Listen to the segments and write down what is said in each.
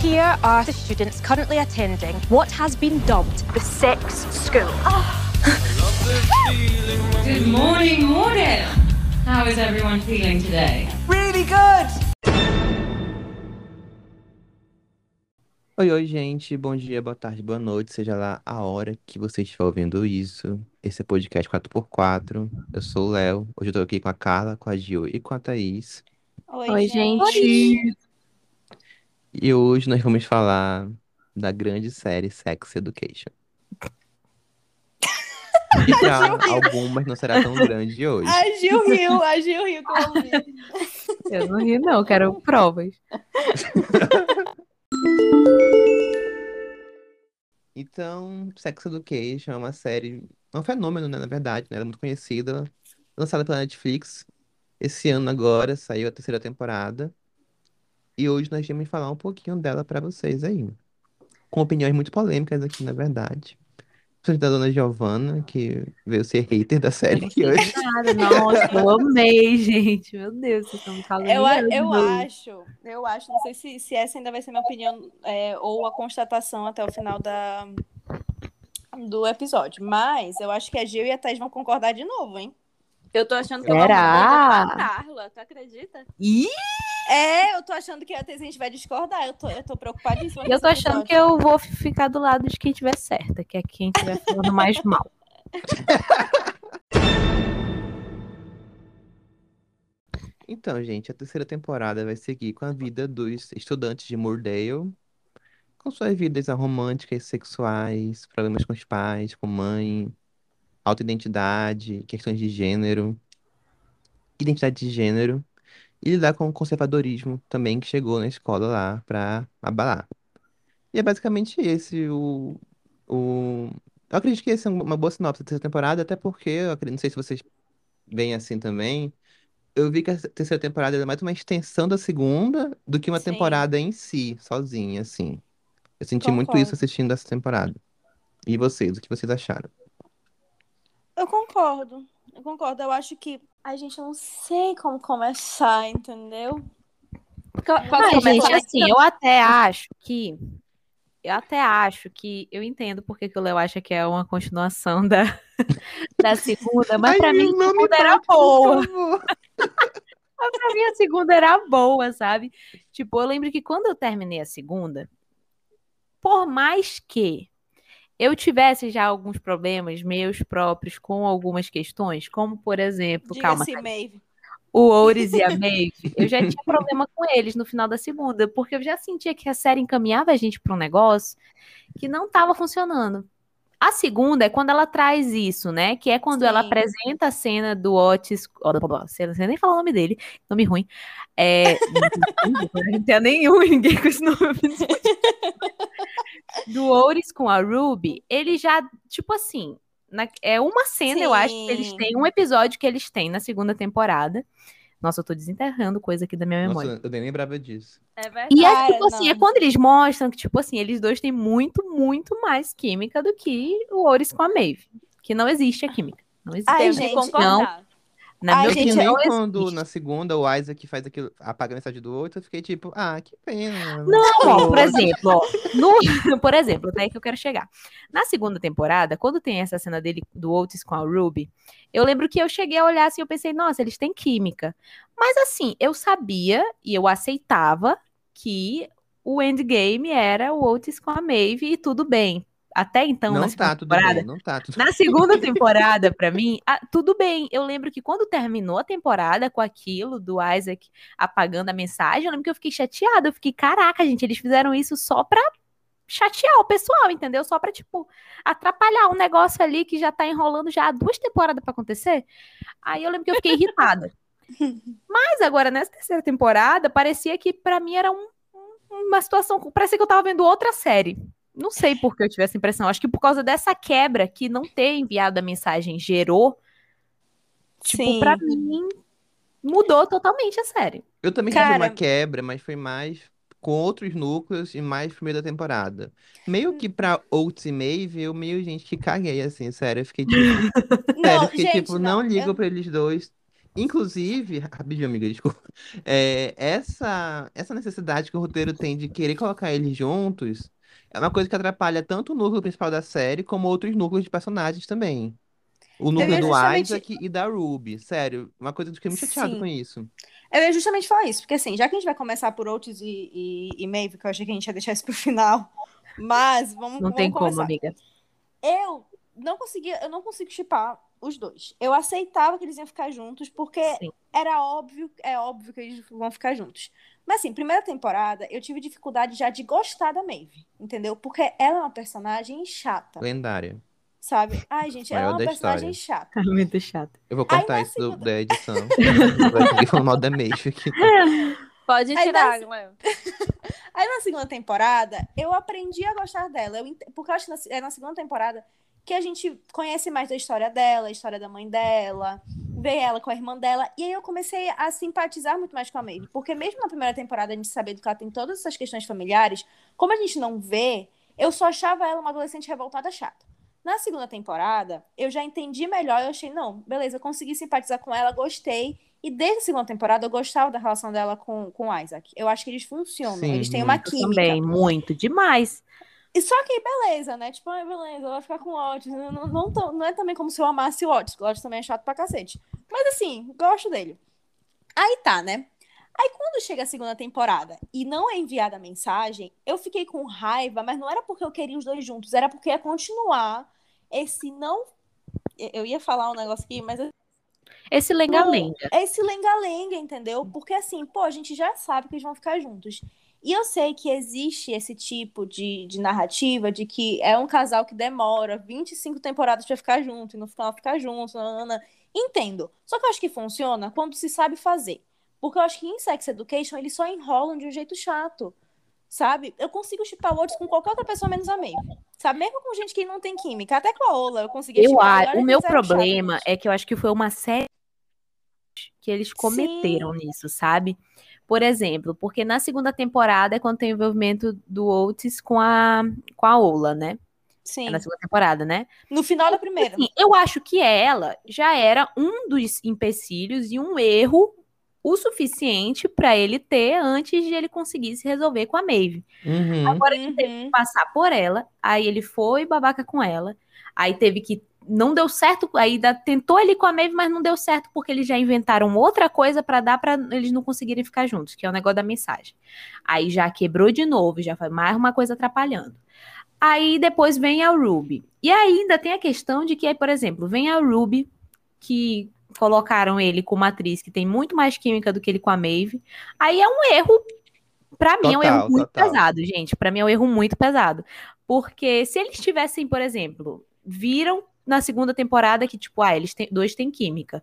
Here are the students currently attending what has been dubbed the sex school. Good morning, morning. How is everyone feeling today? Really good! Oi, oi, gente. Bom dia, boa tarde, boa noite, seja lá a hora que você estiver ouvindo isso. Esse é o podcast 4x4. Eu sou o Léo. Hoje eu tô aqui com a Carla, com a Gil e com a Thaís. Oi, gente. E hoje nós vamos falar da grande série Sex Education. E pra algumas não será tão grande hoje. A Gil riu, a Gil riu com. Eu não ri, não, quero provas. Então, Sex Education é uma série, é um fenômeno, né, na verdade, né? Ela é muito conhecida, lançada pela Netflix. Esse ano agora saiu a terceira temporada. E hoje nós vamos falar um pouquinho dela pra vocês aí. Com opiniões muito polêmicas aqui, na verdade. Principalmente da dona Giovanna, que veio ser hater da série aqui hoje. Cara, nossa, eu amei, gente. Meu Deus, vocês estão me Eu, eu acho, eu acho, não sei se, se essa ainda vai ser minha opinião é, ou a constatação até o final da, do episódio, mas eu acho que a Gil e a Thais vão concordar de novo, hein? Eu tô achando que eu Será? vou com a Carla, tu acredita? Ih, É, eu tô achando que a Thais a gente vai discordar, eu tô, eu tô preocupadíssima eu tô achando que eu vou ficar do lado de quem tiver certa, que é quem tiver falando mais mal. Então, gente, a terceira temporada vai seguir com a vida dos estudantes de Moordale, com suas vidas românticas, sexuais, problemas com os pais, com mãe, autoidentidade, questões de gênero, identidade de gênero, e lidar com o conservadorismo também que chegou na escola lá pra abalar. E é basicamente esse o, o... Eu acredito que essa é uma boa sinopse da terceira temporada, até porque, eu acredito, não sei se vocês veem assim também, eu vi que a terceira temporada é mais uma extensão da segunda do que uma Sim. temporada em si, sozinha, assim. Eu senti muito isso assistindo essa temporada. E vocês, o que vocês acharam? Eu concordo, eu concordo, eu acho que a gente não sei como começar, entendeu? Posso Ah, começar? gente, assim, eu até acho que. Eu até acho que. Eu entendo porque que o Léo acha que é uma continuação da, da segunda, mas pra mim a segunda era boa. Mas pra mim a segunda era boa, sabe? Tipo, eu lembro que quando eu terminei a segunda, por mais que eu tivesse já alguns problemas meus próprios com algumas questões, como por exemplo, calma, Diga-se, Maeve. o Ouris e a Maeve, eu já tinha problema com eles no final da segunda, porque eu já sentia que a série encaminhava a gente para um negócio que não estava funcionando. A segunda é quando ela traz isso, né? Que é quando ela Sim. apresenta a cena do Otis. ó, blá, blá, blá, Você não sei nem falar o nome dele, nome ruim. É, não tem nenhum, ninguém com esse nome. Do Ouris com a Ruby, ele já, tipo assim, na- é uma cena, eu acho, que eles Sim. têm, um episódio que eles têm na segunda temporada. Nossa, eu tô desenterrando coisa aqui da minha memória. Nossa, eu nem lembrava disso. É verdade. E é tipo assim, é não. quando eles mostram que, tipo assim, eles dois têm muito, muito mais química do que o Oris com a Maeve. Que não existe a química. Não existe. Ai, gente, concordar. Na Ai, Eu que gente, nem opinião, não quando na segunda o Isaac faz aquilo, apaga a mensagem do outro, eu fiquei tipo, ah, que pena. Não, ó, por exemplo, ó, no- por exemplo, até que eu quero chegar. Na segunda temporada, quando tem essa cena dele do Otis com a Ruby, eu lembro que eu cheguei a olhar assim, eu pensei, nossa, eles têm química. Mas assim, eu sabia e eu aceitava que o endgame era o Otis com a Maeve e tudo bem. Até então, Não na segunda tá tudo temporada, bem, não tá tudo na segunda temporada, pra mim, ah, tudo bem. Eu lembro que quando terminou a temporada com aquilo do Isaac apagando a mensagem, eu lembro que eu fiquei chateada. Eu fiquei, caraca, gente, eles fizeram isso só pra chatear o pessoal, entendeu? Só pra, tipo, atrapalhar um negócio ali que já tá enrolando já há duas temporadas pra acontecer. Aí eu lembro que eu fiquei irritada. Mas agora, nessa terceira temporada, parecia que pra mim era um- uma situação. Parecia que eu tava vendo outra série. Não sei por que eu tive essa impressão. Acho que por causa dessa quebra que não ter enviado a mensagem gerou, tipo, Sim. pra mim, mudou totalmente a série. Eu também tive Cara- uma quebra, mas foi mais com outros núcleos e mais primeira temporada. Meio que pra Oates e Maeve, eu meio, gente, que caguei, assim, sério. Eu fiquei tipo, sério, Não, eu fiquei gente, tipo, não, ligo eu- pra eles dois. Inclusive, rapidinho, amiga, desculpa. É, essa, essa necessidade que o roteiro tem de querer colocar eles juntos é uma coisa que atrapalha tanto o núcleo principal da série, como outros núcleos de personagens também. O núcleo do justamente- Isaac e da Ruby. Sério, uma coisa que eu fiquei muito chateado Sim. com isso. Eu ia justamente falar isso, porque assim, já que a gente vai começar por Otis e, e, e Maeve, que eu achei que a gente ia deixar isso pro final, mas vamos, Não vamos tem como, começar. amiga. Eu não conseguia, eu não consigo chipar os dois. Eu aceitava que eles iam ficar juntos, porque Sim. era óbvio, é óbvio que eles vão ficar juntos. Mas assim, primeira temporada, eu tive dificuldade já de gostar da Maeve, entendeu? Porque ela é uma personagem chata, Lendária. sabe? Ai, gente, ela é uma personagem chata. Muito chato. Eu vou Aí cortar na isso do- segunda- da edição. Vai falando mal da Maeve aqui. Pode Aí tirar, dá- Léo. Aí na segunda temporada, eu aprendi a gostar dela. Eu ent- Porque eu acho que na, é na segunda temporada que a gente conhece mais da história dela, a história da mãe dela, vê ela com a irmã dela. E aí eu comecei a simpatizar muito mais com a Maeve. Porque mesmo na primeira temporada, a gente sabendo que ela tem todas essas questões familiares, como a gente não vê, eu só achava ela uma adolescente revoltada chata. Na segunda temporada, eu já entendi melhor. Eu achei, não, beleza, eu consegui simpatizar com ela, gostei. E desde a segunda temporada, eu gostava da relação dela com, com o Isaac. Eu acho que eles funcionam, Sim, eles têm uma química. Também, muito demais. E só que beleza, né? Tipo, ai, beleza, ela vai ficar com o Otis. Não, não, não, tão- não é também como se eu amasse o Otis, porque o Otis também é chato pra cacete. Mas assim, gosto dele. Aí tá, né? Aí quando chega a segunda temporada e não é enviada a mensagem, eu fiquei com raiva, mas não era porque eu queria os dois juntos, era porque ia continuar esse não. Eu ia falar um negócio aqui, mas Esse lenga-lenga. esse lenga-lenga, entendeu? Porque assim, pô, a gente já sabe que eles vão ficar juntos. E eu sei que existe esse tipo de, de narrativa de que é um casal que demora 25 temporadas pra ficar junto e no final ficar junto. nanana. Entendo. Só que eu acho que funciona quando se sabe fazer. Porque eu acho que em Sex Education eles só enrolam de um jeito chato. Sabe? Eu consigo chipar o Otis com qualquer outra pessoa menos a Maeve. Sabe? Mesmo com gente que não tem química. Até com a Ola eu consegui Eu, chipar. o que meu problema é que eu acho que foi uma série que eles cometeram nisso, sabe? Por exemplo, porque na segunda temporada é quando tem o envolvimento do Otis com a, com a Ola, né? Sim. É na segunda temporada, né? No final da primeira. Assim, eu acho que ela já era um dos empecilhos e um erro o suficiente pra ele ter antes de ele conseguir se resolver com a Maeve. Uhum. Agora ele teve Uhum. que passar por ela, aí ele foi babaca com ela, aí teve que não deu certo, aí tentou ele com a Maeve, mas não deu certo porque eles já inventaram outra coisa pra dar pra eles não conseguirem ficar juntos, que é o negócio da mensagem. Aí já quebrou de novo, já foi mais uma coisa atrapalhando. Aí depois vem a Ruby. E ainda tem a questão de que, aí, por exemplo, vem a Ruby, que colocaram ele com uma atriz que tem muito mais química do que ele com a Maeve. Aí é um erro, pra mim é um erro muito total. pesado, gente. Pra mim é um erro muito pesado. Porque se eles tivessem, por exemplo, viram na segunda temporada que, tipo, ah, eles têm, dois têm química.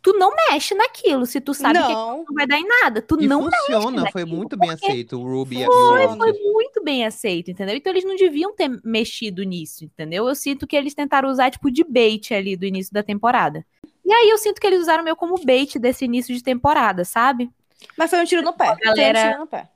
Tu não mexe naquilo, se tu sabe que não. não vai dar em nada. Tu E não funciona, mexe foi naquilo, muito bem aceito o Ruby e Foi, o foi, foi muito bem aceito, entendeu? Então eles não deviam ter mexido nisso, entendeu? Eu sinto que eles tentaram usar, tipo, de bait ali do início da temporada. E aí eu sinto que eles usaram meio como bait desse início de temporada, sabe? Mas foi um tiro no pé. Foi galera- um tiro no pé.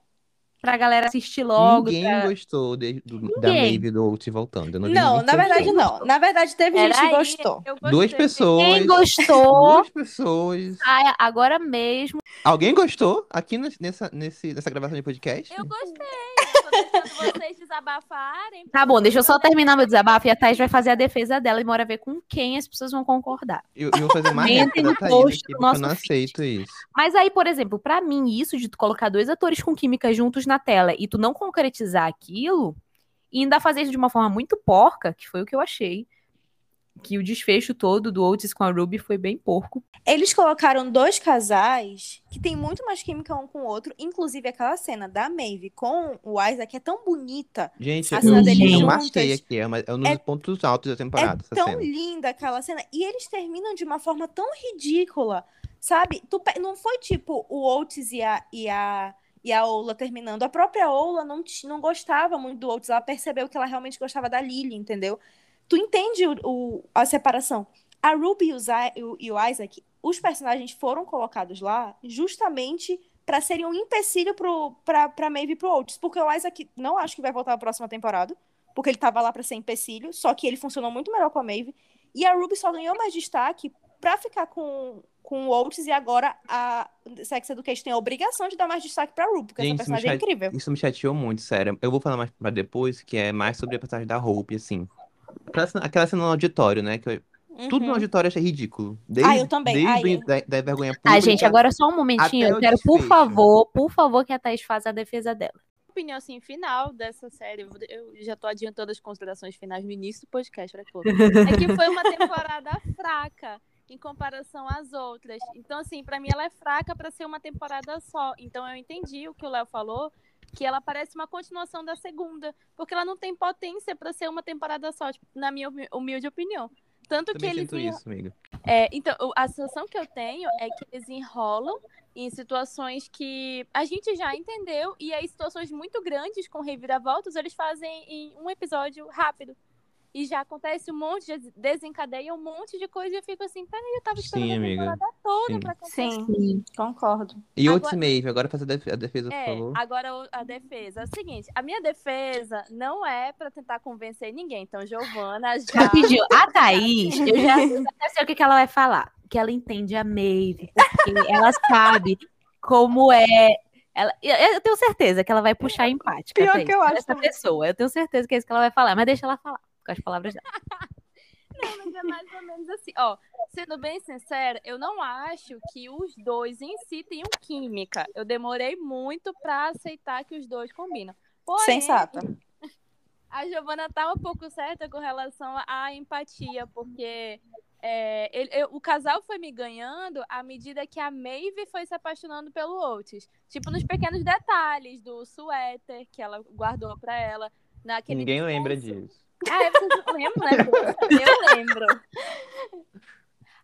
Pra galera assistir logo. Ninguém pra- gostou de- do- da Ninguém. Maeve e do Otis voltando. Eu não, Não, na verdade gostou. não. Na verdade teve gente que gostou. Duas pessoas. Quem gostou? Duas pessoas. Ah, agora mesmo. Alguém gostou aqui nes- nessa, nesse, nessa gravação de podcast? Eu gostei. Deixando vocês desabafarem. Tá bom, deixa eu só terminar meu desabafo e a Thais vai fazer a defesa dela e bora ver com quem as pessoas vão concordar. Eu, eu vou fazer réplica da no Thaís post aqui, porque eu não nosso feed. aceito isso. Mas aí, por exemplo, pra mim, isso de tu colocar dois atores com química juntos na tela e tu não concretizar aquilo, e ainda fazer isso de uma forma muito porca, que foi o que eu achei. Que o desfecho todo do Otis com a Ruby foi bem porco. Eles colocaram dois casais que tem muito mais química um com o outro. Inclusive aquela cena da Maeve com o Isaac é tão bonita. Gente, A eu, cena eu deles marquei juntas aqui, é, uma- é um dos é- pontos altos da temporada, é essa tão cena. linda aquela cena. E eles terminam de uma forma tão ridícula, sabe? Tu não foi tipo o Otis e a, e a, e a Ola terminando. A própria Ola não, não gostava muito do Otis. Ela percebeu que ela realmente gostava da Lily, entendeu? Tu entende o, o- a separação. A Ruby e o, e o- Isaac, os personagens foram colocados lá justamente pra serem um empecilho pro, pra, pra Maeve e pro Otis. Porque o Isaac não acho que vai voltar na próxima temporada. Porque ele tava lá pra ser empecilho. Só que ele funcionou muito melhor com a Maeve. E a Ruby só ganhou mais destaque pra ficar com, com o Oates e agora a Sex Education tem a obrigação de dar mais destaque pra Ru, porque Gente, essa personagem é incrível. Isso me chateou muito, sério. Eu vou falar mais pra depois, que é mais sobre a passagem da Hope, assim. Aquela cena, aquela cena no auditório, né? Que eu- Tudo no Uhum. auditório eu achei ridículo. Desde, Ah, eu também. Desde Ai, eu- da, da vergonha Ah, gente, pública. agora só um momentinho. Eu quero, por favor, por favor, que a Thaís faça a defesa dela. opinião assim, final dessa série, eu já tô adiantando as considerações finais no início do podcast, que louco. É que foi uma temporada fraca em comparação às outras. Então, assim, pra mim ela é fraca pra ser uma temporada só. Então eu entendi o que o Léo falou, que ela parece uma continuação da segunda, porque ela não tem potência pra ser uma temporada só, tipo, na minha humi- humilde opinião. Tanto que eles sinto enro- isso, amiga. é, então, a sensação que eu tenho é que eles enrolam em situações que a gente já entendeu, e aí situações muito grandes com reviravoltas, eles fazem em um episódio rápido. E já acontece um monte, já desencadeia um monte de coisa e eu fico assim, peraí, eu tava esperando Sim, a amiga. temporada toda Sim. pra acontecer. Sim, concordo. E Agora- Maeve, agora faz a def- a defesa, por É, favor. agora a defesa. É o seguinte, a minha defesa não é pra tentar convencer ninguém. Então, Giovana já. Rapidinho, a Thaís, eu já, eu já sei o que, que ela vai falar. Que ela entende a Maeve, porque ela sabe como é. Ela, eu, tenho certeza que ela vai puxar empática. Pior que eu acho Essa também. pessoa. Eu tenho certeza que é isso que ela vai falar, mas deixa ela falar com as palavras dela. Não, mas é mais ou menos assim. Ó, sendo bem sincera, eu não acho que os dois em si tenham química. Eu demorei muito pra aceitar que os dois combinam. Porém, Sensata. a Giovana tá um pouco certa com relação à empatia, porque é, ele- eu- o casal foi me ganhando à medida que a Maeve foi se apaixonando pelo Otis. Tipo, nos pequenos detalhes do suéter que ela guardou pra ela. Naquele Ninguém lembra discurso. disso. Ah, é, não lembram, né? Eu lembro.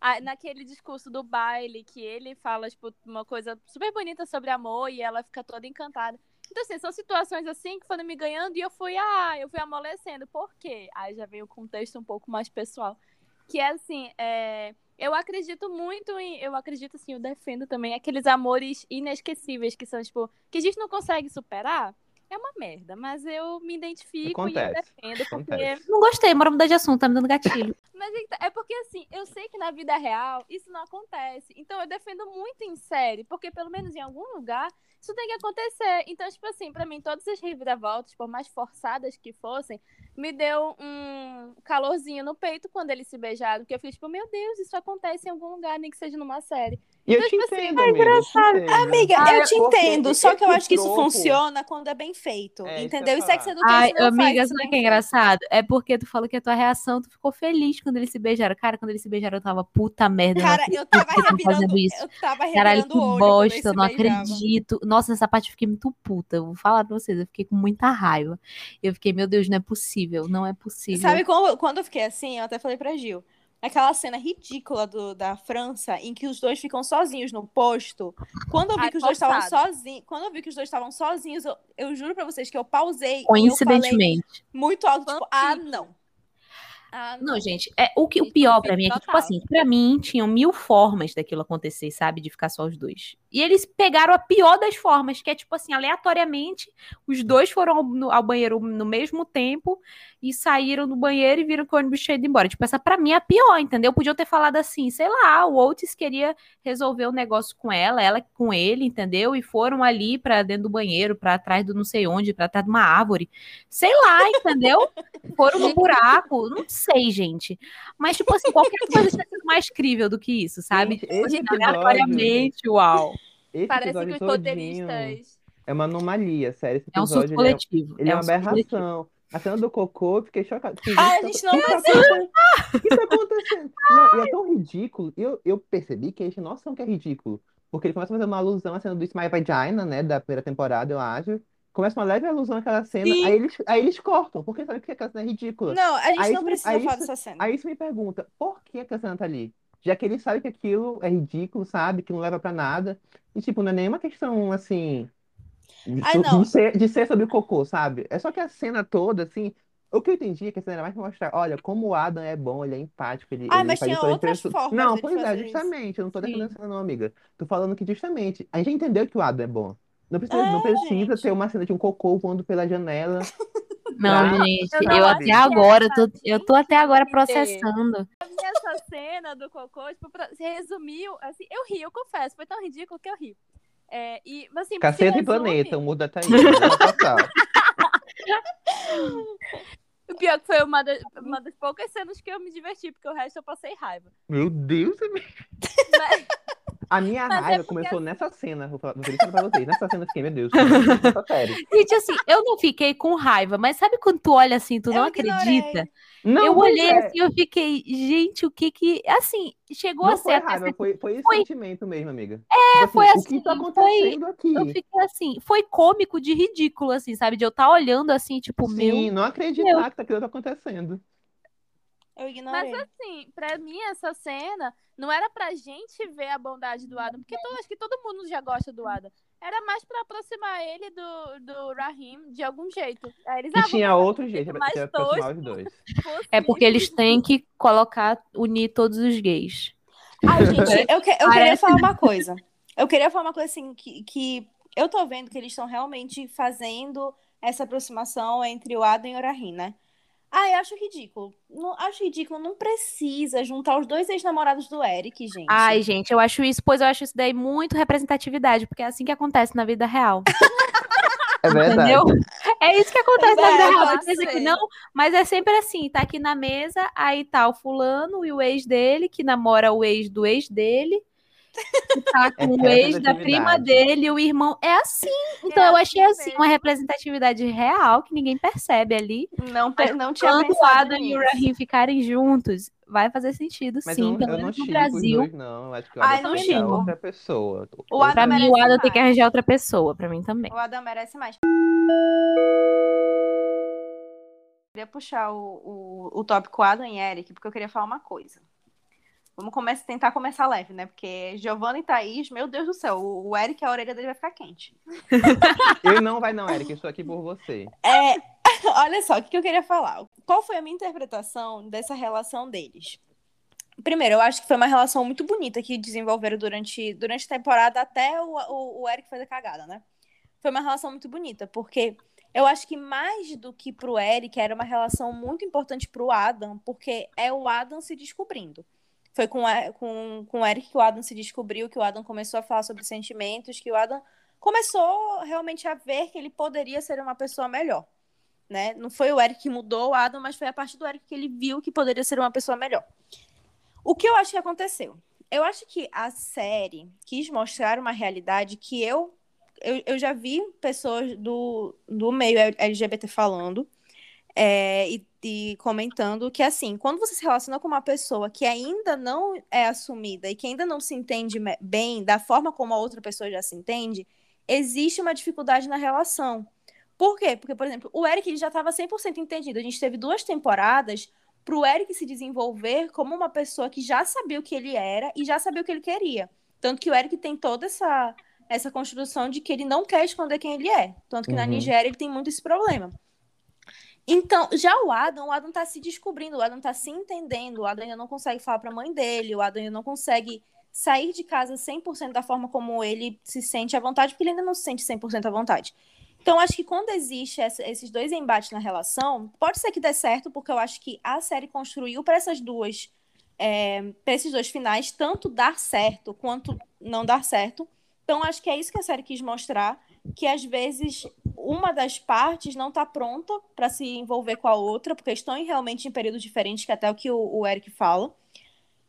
Ah, naquele discurso do baile, que ele fala, tipo, uma coisa super bonita sobre amor e ela fica toda encantada. Então, assim, são situações assim que foram me ganhando e eu fui, ah, eu fui amolecendo. Por quê? Aí já vem o contexto um pouco mais pessoal. Que é assim, é, eu acredito muito em. Eu acredito, assim, eu defendo também aqueles amores inesquecíveis que são, tipo, que a gente não consegue superar. É uma merda, mas eu me identifico e eu Acontece. defendo, porque Acontece. Não gostei, bora mudar de assunto, tá me dando gatilho. Mas então, é porque assim, eu sei que na vida real isso não acontece. Então eu defendo muito em série, porque pelo menos em algum lugar isso tem que acontecer. Então, tipo assim, pra mim, todas as reviravoltas, por mais forçadas que fossem, me deu um calorzinho no peito quando eles se beijaram. Porque eu fiquei tipo, meu Deus, isso acontece em algum lugar, nem que seja numa série. E eu Então, te tipo assim, entendo, amiga. eu te entendo. Amiga, Ah, eu te porque entendo, só que eu acho que isso troco- funciona quando é bem feito, É, isso que eu entendeu? ia E Sex falar. Education Ai, não amiga, faz isso sabe o que é engraçado? É porque tu falou que a tua reação, tu ficou feliz quando eles se beijaram. Cara, quando eles se beijaram, eu tava puta merda. Cara, eu tava revirando, fazendo isso. eu tava Caralho, que bosta, eu não acredito. Nossa, nessa parte eu fiquei muito puta. Eu vou falar pra vocês, eu fiquei com muita raiva. Eu fiquei, meu Deus, não é possível, não é possível. Sabe quando, quando eu fiquei assim, eu até falei pra Gil. Aquela cena ridícula do, da França em que os dois ficam sozinhos no posto. Quando eu vi Ai, que os dois estavam sozinhos, quando eu vi que os dois estavam sozinhos, eu, eu juro pra vocês que eu pausei e Coincidentemente. muito alto, tipo, ah, não. Ah, Não, gente, é, o, que, o pior pra mim é que, tipo assim, pra mim tinham mil formas daquilo acontecer, sabe? De ficar só os dois. E eles pegaram a pior das formas, que é tipo assim, aleatoriamente, os dois foram ao, no- ao banheiro no mesmo tempo e saíram do banheiro e viram que o ônibus tinha ido embora. Tipo, essa pra mim é a pior, entendeu? Podiam ter falado assim, sei lá, o Otis queria resolver o negócio com ela, ela com ele, entendeu? E foram ali pra dentro do banheiro, pra trás do não sei onde, pra trás de uma árvore. Sei lá, entendeu? Foram no buraco, não sei, gente. Mas, tipo assim, qualquer coisa tinha sido mais crível do que isso, sabe? Tipo assim, aleatoriamente, uau. Esse Parece que episódio os todinho roteiristas. é uma anomalia, sério. Esse É um surto episódio ele é, coletivo. ele é é uma um surto coletivo. aberração. A cena do cocô, eu fiquei chocada. Que Ah, a gente tá- não que tá acontecendo? O que tá acontecendo? Não, e é tão ridículo. Eu, eu percebi que eles tinham noção que é ridículo. Porque ele começa a fazer uma alusão à cena do My Vagina, né? Da primeira temporada, eu acho. Começa uma leve alusão àquela cena. Sim. Aí eles, aí eles cortam. Porque sabe que aquela cena é ridícula. Não, a gente Aí não isso- precisa falar isso- dessa cena. Aí isso me pergunta, por que aquela cena tá ali? Já que ele sabe que aquilo é ridículo, sabe? Que não leva pra nada. E, tipo, não é nenhuma questão, assim, de, Ai, so- não. de ser, de ser sobre o cocô, sabe? É só que a cena toda, assim, o que eu entendi é que a cena era mais pra mostrar, olha, como o Adam é bom, ele é empático, ele, Ah, ele mas faz tinha outras formas Não, dele pois é, fazer isso. justamente, eu não tô defendendo a cena não, amiga. Tô falando que justamente, a gente entendeu que o Adam é bom. Não precisa, não É, precisa gente. ter uma cena de um cocô voando pela janela. Não, Tá? gente, Eu eu, não até acho que agora, eu tô, eu tô até agora processando. E essa cena do cocô, tipo, pra- se resumiu, assim, eu ri, eu confesso, foi tão ridículo que eu ri. É, e, mas, assim, Caceta e resume- Planeta, o mundo da Thaís. Vamos passar. O pior que foi uma, da- uma das poucas cenas que eu me diverti, porque o resto eu passei raiva. Meu Deus, amiga. Mas- A minha Mas é raiva porque começou nessa cena. Vou falar, vou falar pra vocês. Nessa cena eu fiquei, meu Deus, que essa série. Gente, assim, eu não fiquei com raiva, mas sabe quando tu olha assim, tu Eu não ignorei. acredita? Não, eu olhei é. assim, eu fiquei, gente, o que que. Assim, chegou Não a ser foi até raiva, foi, foi esse Foi- sentimento mesmo, amiga. É, foi O assim, que tá foi- acontecendo aqui? Eu fiquei assim, foi cômico de ridículo, assim, sabe? De eu estar olhando assim, tipo, meu. Sim, não acreditar que aquilo tá acontecendo. Eu ignorei. Mas assim, pra mim, essa cena não era pra gente ver a bondade do Adam, porque eu acho que todo mundo já gosta do Adam. Era mais pra aproximar ele do, do Rahim de algum jeito. Aí eles, E ah, tinha outro um jeito pra pra aproximar os dois. É porque eles têm que colocar, unir todos os gays. Ai, gente, eu, que- eu queria falar uma coisa. Eu queria falar uma coisa assim, que, que eu tô vendo que eles estão realmente fazendo essa aproximação entre o Adam e o Rahim, né? Ah, eu acho ridículo. Não, acho ridículo, não precisa juntar os dois ex-namorados do Eric, gente. Ai, gente, eu acho isso, pois eu acho isso daí muito representatividade, porque é assim que acontece na vida real. É verdade. Entendeu? É isso que acontece na É, vida real. pode que não, mas é sempre assim, tá aqui na mesa, aí tá o fulano e o ex dele, que namora o ex do ex dele, que tá É com o ex da prima dele, o irmão. É assim. Então eu achei assim assim, mesmo. uma representatividade real que ninguém percebe ali. Não, pe- não tinha Quando o Adam e o nisso. Rahim ficarem juntos, vai fazer sentido, Mas sim. eu, Pelo eu não menos no Brasil. dois, não. Eu acho que o Ai, Adam não tem chipo. outra pessoa. O Adam Pra mim, o Adam tem que arranjar outra pessoa, pra mim também. O Adam merece mais. queria puxar o, o, o tópico Adam e Eric, porque eu queria falar uma coisa. Vamos começar, tentar começar leve, né? Porque Giovanna e Thaís, meu Deus do céu, o, o Eric, a orelha dele vai ficar quente. Eu não vai não, Eric. Eu estou aqui por você. É, olha só, o que que eu queria falar? Qual foi a minha interpretação dessa relação deles? Primeiro, eu acho que foi uma relação muito bonita que desenvolveram durante, durante a temporada até o, o, o Eric fazer cagada, né? Foi uma relação muito bonita, porque eu acho que mais do que pro Eric, era uma relação muito importante pro Adam, porque é o Adam se descobrindo. Foi com, com, com o Eric que o Adam se descobriu, que o Adam começou a falar sobre sentimentos, que o Adam começou realmente a ver que ele poderia ser uma pessoa melhor. Né? Não foi o Eric que mudou o Adam, mas foi a partir do Eric que ele viu que poderia ser uma pessoa melhor. O que eu acho que aconteceu? Eu acho que a série quis mostrar uma realidade que eu eu, eu já vi pessoas do, do meio LGBT falando é, e, e comentando que, assim, quando você se relaciona com uma pessoa que ainda não é assumida e que ainda não se entende bem da forma como a outra pessoa já se entende, existe uma dificuldade na relação. Por quê? Porque, por exemplo, o Eric ele já estava 100% entendido. A gente teve duas temporadas para o Eric se desenvolver como uma pessoa que já sabia o que ele era e já sabia o que ele queria. Tanto que o Eric tem toda essa, essa construção de que ele não quer esconder quem ele é. Tanto que na Uhum. Nigéria ele tem muito esse problema. Então, já o Adam, o Adam tá se descobrindo, o Adam tá se entendendo, o Adam ainda não consegue falar pra mãe dele, o Adam ainda não consegue sair de casa 100% da forma como ele se sente à vontade, porque ele ainda não se sente 100% à vontade. Então, acho que quando existe essa- esses dois embates na relação, pode ser que dê certo, porque eu acho que a série construiu para essas duas, é, para esses dois finais, tanto dar certo quanto não dar certo. Então, acho que é isso que a série quis mostrar, que às vezes uma das partes não está pronta para se envolver com a outra, porque estão realmente em períodos diferentes, que é até o que o, o Eric fala.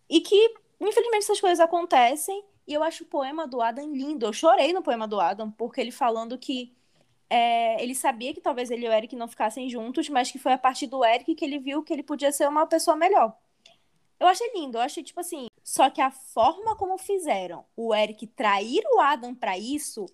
E que, infelizmente, essas coisas acontecem. E eu acho o poema do Adam lindo. Eu chorei no poema do Adam, porque ele falando que é, ele sabia que talvez ele e o Eric não ficassem juntos, mas que foi a partir do Eric que ele viu que ele podia ser uma pessoa melhor. Eu achei lindo, eu achei tipo assim. Só que a forma como fizeram o Eric trair o Adam pra isso,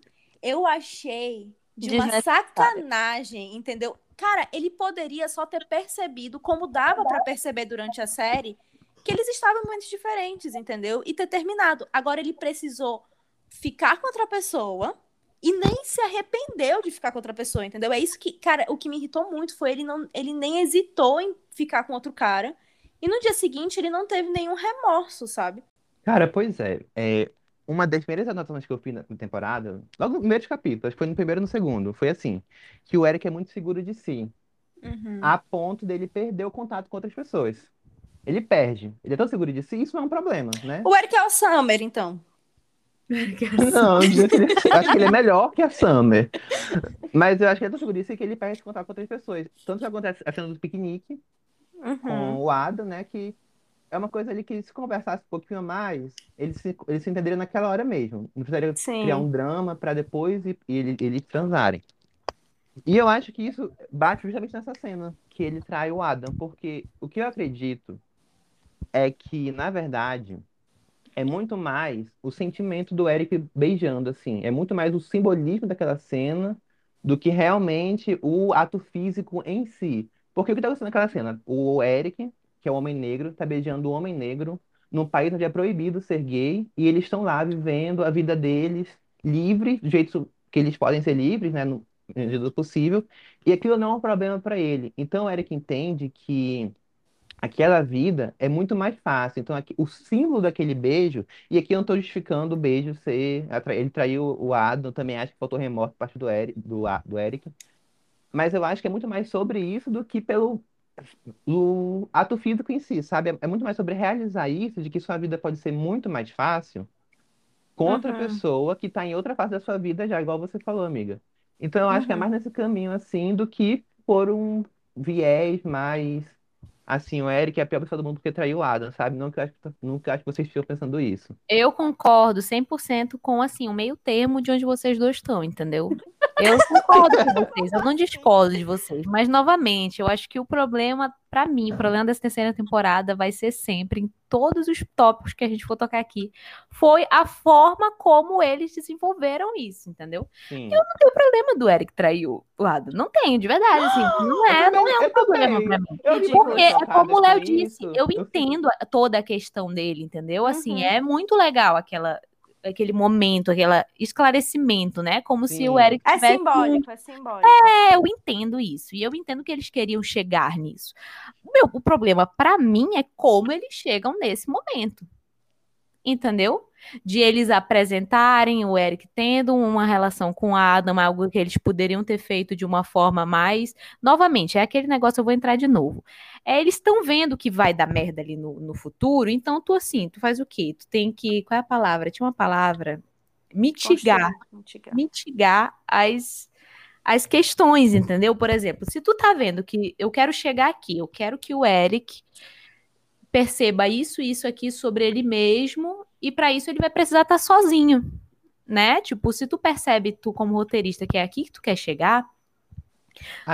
eu achei de uma sacanagem, entendeu? Cara, ele poderia só ter percebido, como dava pra perceber durante a série, que eles estavam muito diferentes, entendeu? E ter terminado. Agora ele precisou ficar com outra pessoa e nem se arrependeu de ficar com outra pessoa, entendeu? É isso que, cara, o que me irritou muito foi ele não, ele nem hesitou em ficar com outro cara. E no dia seguinte ele não teve nenhum remorso, sabe? Cara, pois é. é, uma das primeiras anotações que eu fiz na temporada, logo no primeiro capítulo, acho que foi no primeiro e no segundo, foi assim, que o Eric é muito seguro de si. Uhum. a ponto dele perder o contato com outras pessoas. Ele perde. Ele é tão seguro de si, isso não é um problema, né? O Eric é o Summer, então. Não, eu eu acho que ele é melhor que a Summer. Mas eu acho que ele é tão seguro de si que ele perde contato com outras pessoas. Tanto que acontece a cena do piquenique Uhum. com o Adam, né? Que é uma coisa ali que se conversasse um pouquinho mais, eles se, eles se entenderiam naquela hora mesmo. Não precisaria Sim. criar um drama para depois e, e ele- eles transarem. E eu acho que isso bate justamente nessa cena, que ele trai o Adam, porque o que eu acredito é que, na verdade, é muito mais o sentimento do Eric beijando, assim. É muito mais o simbolismo daquela cena do que realmente o ato físico em si. Porque o que tá acontecendo naquela cena? O Eric, que é o homem negro, tá beijando o homem negro num país onde é proibido ser gay, e eles estão lá vivendo a vida deles livre, do jeito que eles podem ser livres, né, no medida possível, e aquilo não é um problema para ele. Então Eric entende que aquela vida é muito mais fácil. Então, aqui, o símbolo daquele beijo, e aqui eu não estou justificando o beijo ser. Ele traiu o Adam, também acho que faltou remorso por parte do Eric, do, do Eric. Mas eu acho que é muito mais sobre isso do que pelo o ato físico em si, sabe? É- muito mais sobre realizar isso, de que sua vida pode ser muito mais fácil com outra Uhum. pessoa que está em outra fase da sua vida já, igual você falou, amiga. Então, eu acho que é Uhum. mais nesse caminho, assim, do que por um viés mais. Assim, o Eric é a pior pessoa do mundo porque traiu o Adam, sabe? Não que eu acho, que- não que acho que vocês estejam pensando isso. Eu concordo 100% com, assim, o meio termo de onde vocês dois estão, entendeu? Eu concordo com vocês, eu não discordo de vocês. Mas, novamente, eu acho que o problema, pra mim, o problema dessa terceira temporada vai ser sempre, em todos os tópicos que a gente for tocar aqui, foi a forma como eles desenvolveram isso, entendeu? Sim. Não tem o problema do Eric trair o Adam. Não tenho, de verdade, assim. Não é, não é um eu problema pra mim. Eu Porque é como o Léo disse, eu entendo toda a questão dele, entendeu? Assim, Uhum. é muito legal aquela, aquele momento, aquele esclarecimento, né? Como se o Sim. Eric É tivesse... simbólico, é simbólico. É, eu entendo isso. E eu entendo que eles queriam chegar nisso. Meu, o problema pra mim é como eles chegam nesse momento. Entendeu? De eles apresentarem o Eric tendo uma relação com o Adam, algo que eles poderiam ter feito de uma forma mais. Novamente, é aquele negócio, eu vou entrar de novo. É, eles estão vendo que vai dar merda ali no, no futuro, então tu assim, tu faz o quê? Tu tem que. Qual é a palavra? Tinha uma palavra. Mitigar mitigar. mitigar as, as questões, entendeu? Por exemplo, se tu tá vendo que eu quero chegar aqui, eu quero que o Eric perceba isso e isso aqui sobre ele mesmo, e para isso ele vai precisar estar sozinho, né? Tipo, se tu percebe, tu como roteirista, que é aqui que tu quer chegar,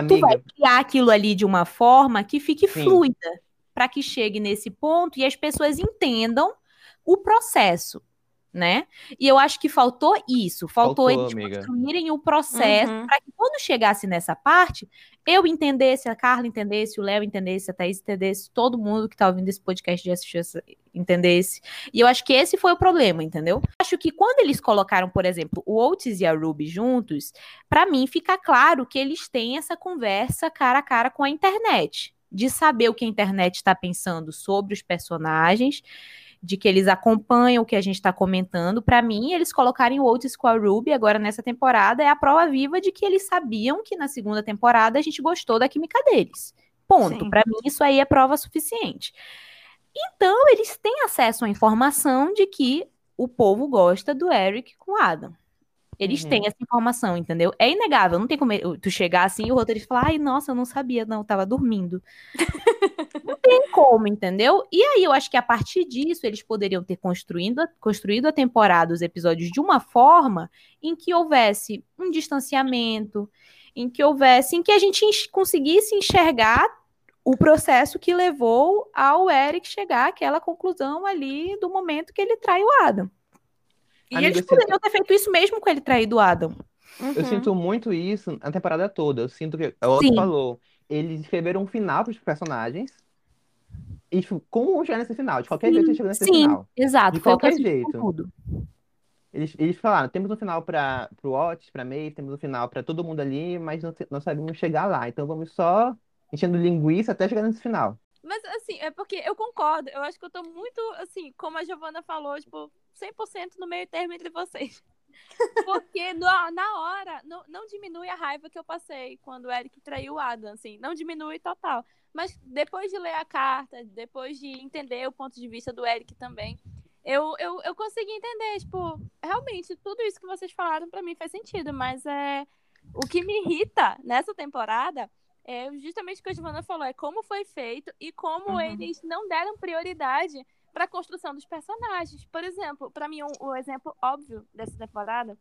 tu vai Amiga, criar aquilo ali de uma forma que fique Sim. fluida, para que chegue nesse ponto e as pessoas entendam o processo, né? E eu acho que faltou isso, faltou, Faltou, eles amiga. construírem o processo Uhum. para que quando chegasse nessa parte, eu entendesse, a Carla entendesse, o Léo entendesse, a Thaís entendesse, todo mundo que tá ouvindo esse podcast de assistir essa- entendesse. E eu acho que esse foi o problema, entendeu? Acho que quando eles colocaram, por exemplo, o Otis e a Ruby juntos, para mim fica claro que eles têm essa conversa cara a cara com a internet, de saber o que a internet está pensando sobre os personagens, de que eles acompanham o que a gente está comentando. Para mim, eles colocarem o Otis com a Ruby agora nessa temporada é a prova viva de que eles sabiam que na segunda temporada a gente gostou da química deles. Ponto. Para mim, isso aí é prova suficiente. Então, eles têm acesso à informação de que o povo gosta do Eric com o Adam. Eles Uhum. têm essa informação, entendeu? É inegável, não tem como tu chegar assim e o roteirista falar, ai, nossa, eu não sabia, não, eu tava dormindo. não tem como, entendeu? E aí eu acho que a partir disso eles poderiam ter construído, construído a temporada, os episódios de uma forma em que houvesse um distanciamento, em que houvesse, em que a gente enx- conseguisse enxergar o processo que levou ao Eric chegar àquela conclusão ali do momento que ele trai o Adam. E Amiga, eles poderiam ter feito isso mesmo com ele traído o Adam. Uhum. Eu sinto muito isso a temporada toda. Eu sinto que, é o que Sim. falou, eles escreveram um final para os personagens e tipo, como chegar nesse final? De qualquer jeito, eles chegam nesse Sim, final. exato. De qualquer jeito. tudo. Eles, eles falaram, temos um final para o Otis, para Maeve, temos um final para todo mundo ali, mas não, não sabemos chegar lá. Então vamos só enchendo linguiça até chegar nesse final. Mas assim, é porque eu concordo. Eu acho que eu tô muito, assim, como a Giovana falou, tipo, 100% no meio termo entre vocês. Porque no- na hora, não, não diminui a raiva que eu passei quando o Eric traiu o Adam, assim. Não diminui total. Mas depois de ler a carta, depois de entender o ponto de vista do Eric também, eu, eu, eu consegui entender, tipo, realmente, tudo isso que vocês falaram pra mim faz sentido, mas é o que me irrita nessa temporada é justamente o que a Giovanna falou, é como foi feito e como Uhum. eles não deram prioridade pra construção dos personagens. Por exemplo, pra mim, um, um exemplo óbvio dessa temporada,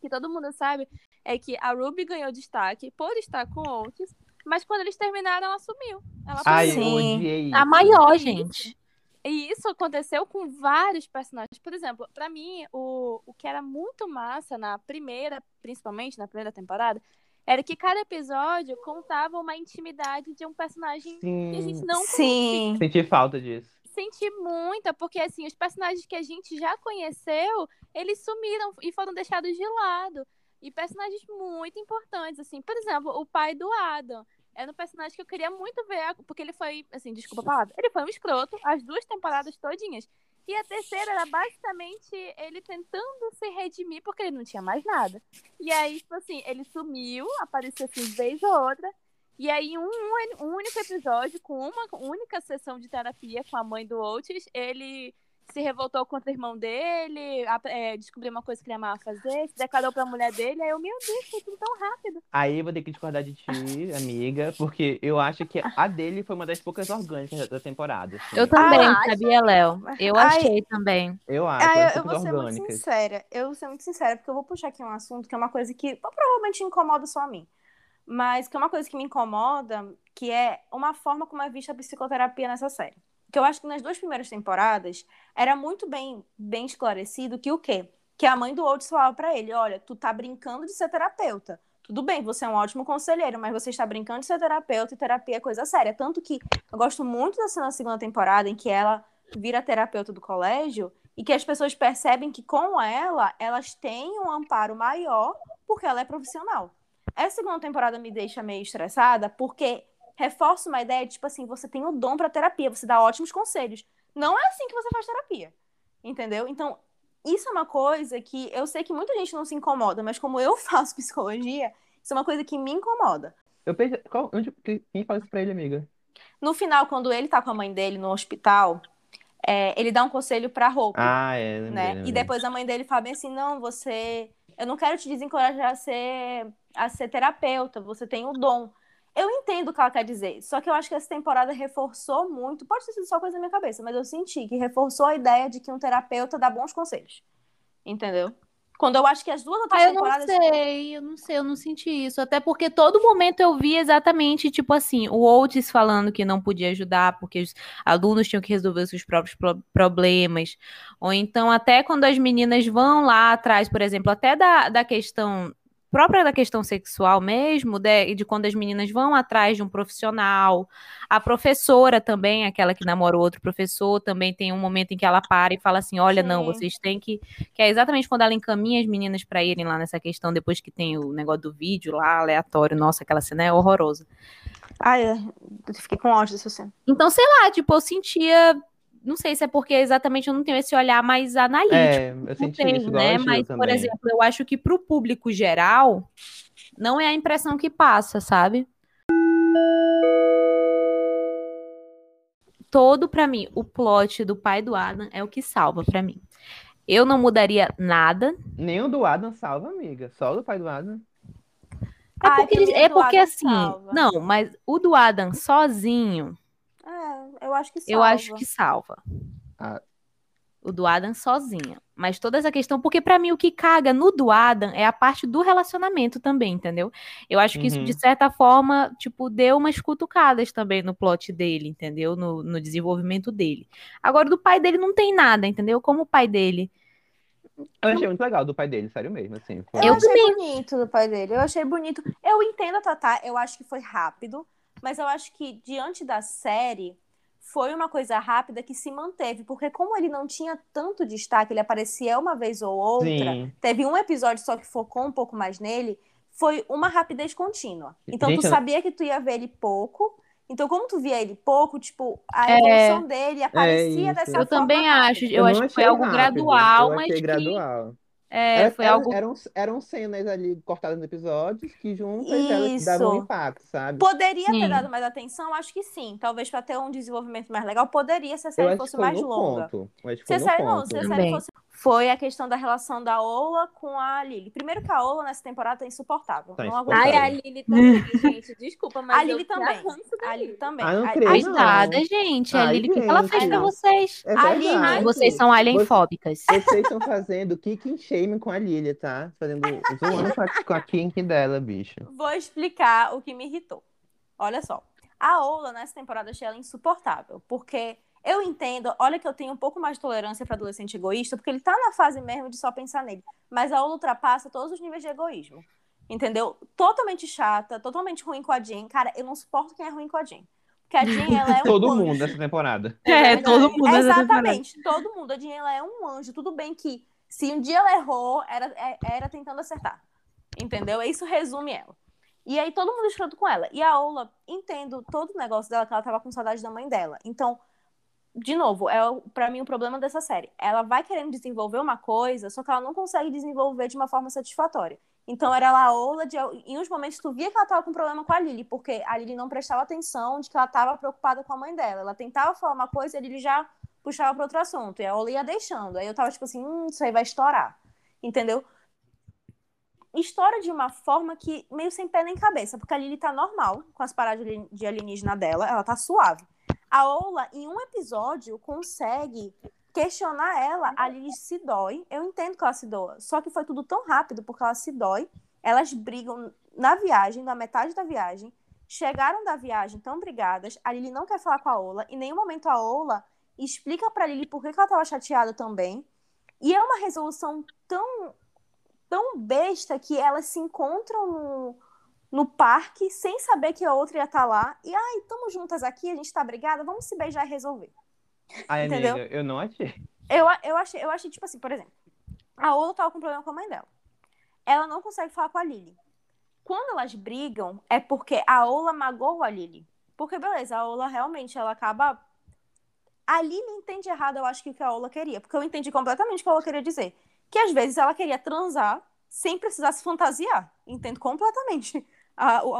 que todo mundo sabe, é que a Ruby ganhou destaque por estar com o Otis, mas quando eles terminaram, ela sumiu. Ela Ai, eu Sim. odiei A maior, gente. E isso aconteceu com vários personagens. Por exemplo, pra mim, o, o que era muito massa na primeira, principalmente na primeira temporada, era que cada episódio contava uma intimidade de um personagem que a gente Sim. não Sim. Senti falta disso. senti muita, porque assim, os personagens que a gente já conheceu, eles sumiram e foram deixados de lado. E personagens muito importantes, assim, por exemplo, o pai do Adam. Era um personagem que eu queria muito ver, porque ele foi, assim, desculpa a palavra, ele foi um escroto as duas temporadas todinhas. E a terceira era basicamente ele tentando se redimir porque ele não tinha mais nada. E aí, tipo assim, ele sumiu, apareceu assim, vez ou outra. E aí, um, um, um único episódio, com uma única sessão de terapia com a mãe do Otis, ele se revoltou contra o irmão dele, é, descobriu uma coisa que ele amava fazer, se declarou pra mulher dele, aí eu, meu Deus, foi tudo tão rápido. Aí eu vou ter que discordar de ti, amiga, porque eu acho que a dele foi uma das poucas orgânicas da- da temporada. assim. Eu também, Ah, sabia, Léo? Eu Ai. achei também. Eu acho, Ah, eu, eu vou ser muito orgânicas. sincera. Eu vou ser muito sincera, porque eu vou puxar aqui um assunto que é uma coisa que provavelmente incomoda só a mim. Mas que é uma coisa que me incomoda, que é uma forma como é vista a psicoterapia nessa série. Que eu acho que nas duas primeiras temporadas era muito bem, bem esclarecido que o quê? Que a mãe do Otis falava pra ele: olha, tu tá brincando de ser terapeuta. Tudo bem, você é um ótimo conselheiro, mas você está brincando de ser terapeuta e terapia é coisa séria. Tanto que eu gosto muito da cena da segunda temporada em que ela vira terapeuta do colégio e que as pessoas percebem que com ela elas têm um amparo maior porque ela é profissional. Essa segunda temporada me deixa meio estressada porque reforça uma ideia de tipo assim, você tem o dom para terapia, você dá ótimos conselhos. Não é assim que você faz terapia. Entendeu? Então, isso é uma coisa que eu sei que muita gente não se incomoda, mas como eu faço psicologia, isso é uma coisa que me incomoda. Eu pensei, qual, onde, que- quem fala isso pra ele, amiga? No final, quando ele tá com a mãe dele no hospital, é, ele dá um conselho pra Hope. Ah, é, lembrei, né? lembrei. E depois a mãe dele fala bem assim: não, você. Eu não quero te desencorajar a ser, a ser terapeuta, você tem o dom. Eu entendo o que ela quer dizer, só que eu acho que essa temporada reforçou muito. Pode ter sido só coisa na minha cabeça, mas eu senti que reforçou a ideia de que um terapeuta dá bons conselhos. Entendeu? Quando eu acho que as duas outras Ah, eu não temporadas. sei, eu não sei, eu não senti isso. Até porque todo momento eu vi exatamente, tipo assim, o Otis falando que não podia ajudar porque os alunos tinham que resolver os seus próprios pro- problemas. Ou então, até quando as meninas vão lá atrás, por exemplo, até da, da questão própria da questão sexual mesmo, de, de quando as meninas vão atrás de um profissional. A professora também, aquela que namora o outro professor, também tem um momento em que ela para e fala assim: olha, não, Sim. vocês têm que. Que é exatamente quando ela encaminha as meninas para irem lá nessa questão, depois que tem o negócio do vídeo lá, aleatório. Nossa, aquela cena é horrorosa. Ai, eu fiquei com ódio dessa cena. Então, sei lá, tipo, eu sentia. Não sei se é porque exatamente eu não tenho esse olhar mais analítico. É, eu Não senti tenho, isso né? Mas, por exemplo, eu acho que pro público geral, não é a impressão que passa, sabe? Todo, pra mim, o plot do pai do Adam é o que salva pra mim. Eu não mudaria nada. Nenhum do Adam salva, amiga. Só o do pai do Adam. É Ai, porque, mim, é o porque assim, salva. não, mas o do Adam sozinho, eu acho que salva. eu acho que salva. Ah. O do Adam sozinho. Mas toda essa questão, porque pra mim o que caga no do Adam é a parte do relacionamento também, entendeu? Eu acho que isso, Uhum. de certa forma, tipo, deu umas cutucadas também no plot dele, entendeu? No, no desenvolvimento dele. Agora, do pai dele não tem nada, entendeu? Como o pai dele. Eu achei muito legal do pai dele, sério mesmo, assim. Foi... Eu, Eu achei também. bonito do pai dele. Eu achei bonito. Eu entendo a Tatá, eu acho que foi rápido, mas eu acho que diante da série foi uma coisa rápida que se manteve, porque como ele não tinha tanto destaque, ele aparecia uma vez ou outra, Sim. teve um episódio só que focou um pouco mais nele, foi uma rapidez contínua. Então Gente, tu eu- sabia que tu ia ver ele pouco. Então, como tu via ele pouco, tipo, a É. evolução dele aparecia isso. dessa Eu forma também rápida. acho. Eu, acho não que foi algo rápido, gradual, eu mas que. gradual. É, Era- foi eram, algo. eram, eram cenas ali cortadas nos episódios que juntas elas davam um impacto, sabe? Poderia ter Sim. dado mais atenção? Acho que sim. Talvez pra ter um desenvolvimento mais legal, poderia se a série fosse mais longa. ponto. Se a série, não, ponto. se a série Também. fosse. Foi a questão da relação da Ola com a Lily. Primeiro que a Ola nessa temporada tá insuportável. Tá não insuportável. Ai, a Lily também, gente. Desculpa, mas A eu Lily também. A Lily Lily. também. Ah, não creio, a- não. Coitada, gente. A Ai, Lily, o que ela fez pra vocês? É A Lily-. Vocês são alienfóbicas. Vocês estão fazendo kicking shaming com a Lilia, tá? Fazendo zoando com a, com a kink dela, bicho. Vou explicar o que me irritou. Olha só. A Ola, nessa temporada, eu achei ela insuportável. Porque eu entendo, olha que eu tenho um pouco mais de tolerância para adolescente egoísta, porque ele tá na fase mesmo de só pensar nele. Mas a Ola ultrapassa todos os níveis de egoísmo. Entendeu? Totalmente chata, totalmente ruim com a Jen. Cara, eu não suporto quem é ruim com a Jen. Porque a Jen, ela é um Todo anjo. mundo nessa temporada. É, verdade. todo mundo Exatamente, todo mundo. A Jean, ela é um anjo. Tudo bem que se um dia ela errou, era, é- era tentando acertar. Entendeu? Isso resume ela. E aí todo mundo escroto com ela. E a Ola, entendo todo o negócio dela, que ela tava com saudade da mãe dela. Então, de novo, é pra mim o problema dessa série. Ela vai querendo desenvolver uma coisa, só que ela não consegue desenvolver de uma forma satisfatória. Então era lá a Ola, de, em uns momentos tu via que ela tava com problema com a Lily, porque a Lily não prestava atenção de que ela tava preocupada com a mãe dela. Ela tentava falar uma coisa e a Lily já puxava para outro assunto. E a Ola ia deixando. Aí eu tava tipo assim, hum, isso aí vai estourar. Entendeu? Estoura de uma forma que meio sem pé nem cabeça, porque a Lily tá normal com as paradas de alienígena dela, ela tá suave. A Ola, em um episódio, consegue questionar ela, a Lily se dói. Eu entendo que ela se doa, só que foi tudo tão rápido porque ela se dói. Elas brigam na viagem, na metade da viagem. Chegaram da viagem tão brigadas. A Lily não quer falar com a Ola. Em nenhum momento a Ola explica pra Lily por que, que ela tava chateada também. E é uma resolução tão, tão besta que elas se encontram no, no parque sem saber que a outra ia estar lá. E, ai, estamos juntas aqui, a gente tá brigada, vamos se beijar e resolver. Ai, Entendeu? amiga, eu não achei. Eu, eu, achei, eu achei, tipo assim, por exemplo, a Ola tava com problema com a mãe dela. Ela não consegue falar com a Lily. Quando elas brigam, é porque a Ola magoou a Lily. Porque, beleza, a Ola realmente, ela acaba... A Lily entende errado, eu acho, que o que a Ola queria. Porque eu entendi completamente o que a Ola queria dizer. Que, às vezes, ela queria transar sem precisar se fantasiar. Entendo completamente a- o,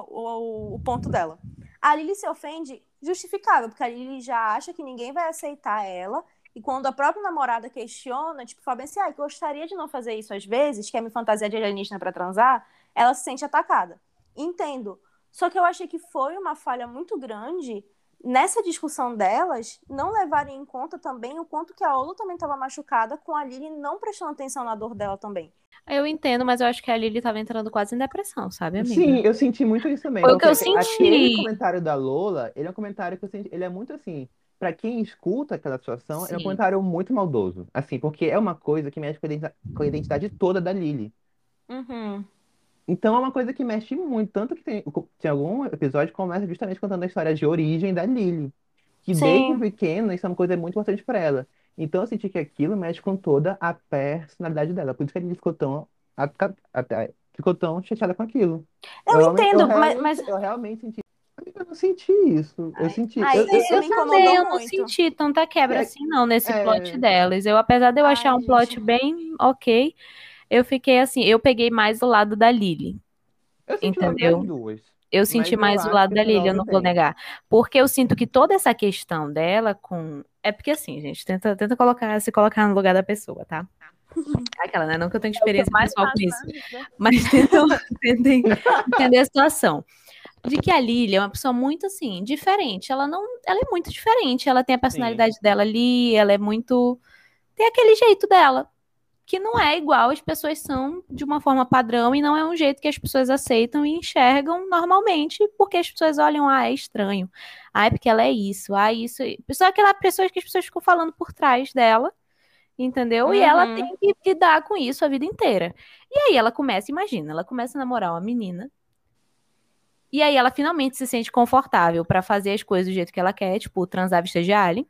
o, o ponto dela. A Lily se ofende justificável, porque a Lily já acha que ninguém vai aceitar ela e quando a própria namorada questiona, tipo, fala bem assim, ah, gostaria de não fazer isso às vezes, quer me fantasiar de alienígena pra transar, ela se sente atacada. Entendo. Só que eu achei que foi uma falha muito grande nessa discussão delas não levarem em conta também o quanto que a Olo também estava machucada com a Lily não prestando atenção na dor dela também. Eu entendo, mas eu acho que a Lily tava entrando quase em depressão, sabe, amiga? Sim, eu senti muito isso também. Foi o que eu senti. Aquele comentário da Lola, ele é um comentário que eu senti, ele é muito assim, pra quem escuta aquela situação, é um Sim. comentário muito maldoso. Assim, porque é uma coisa que mexe com a identidade, com a identidade toda da Lily. Uhum. Então é uma coisa que mexe muito, tanto que tem, tem algum episódio que começa justamente contando a história de origem da Lily. Que Sim. desde pequena isso é uma coisa muito importante pra ela. Então eu senti que aquilo mexe com toda a personalidade dela. Por isso que a Lily ficou tão, aca- até- ficou tão chateada com aquilo. Eu realmente- entendo, mas- realmente- mas- Eu realmente senti. Eu não senti isso. Eu senti. ai, eu, eu- isso eu- me incomodou eu não muito. senti tanta quebra É, assim, não, nesse é. plot delas. Eu, apesar de eu Ai, achar um gente. plot bem ok, eu fiquei assim, eu peguei mais o lado da Lily. eu Entendeu? duas. Eu senti mais o lado da Lily, eu não vou negar. Porque eu sinto que toda essa questão dela com. É porque assim, gente, tenta, tenta colocar, se colocar no lugar da pessoa, tá? Aquela, né? Não que eu tenho experiência mais pessoal com isso. vida. Mas tentam, tentem entender a situação. De que a Lily é uma pessoa muito assim, diferente. Ela não. Ela é muito diferente. Ela tem a personalidade dela ali, ela é muito. Tem aquele jeito dela. Que não é igual as pessoas são de uma forma padrão e não é um jeito que as pessoas aceitam e enxergam normalmente, porque as pessoas olham, ah, é estranho. Ah, é porque ela é isso, ah, isso. Só aquela pessoa que as pessoas ficam falando por trás dela, entendeu? E ela Uhum. tem que lidar com isso a vida inteira. E aí ela começa, imagina, ela começa a namorar uma menina. E aí ela finalmente se sente confortável pra fazer as coisas do jeito que ela quer, tipo, transar vista de alien.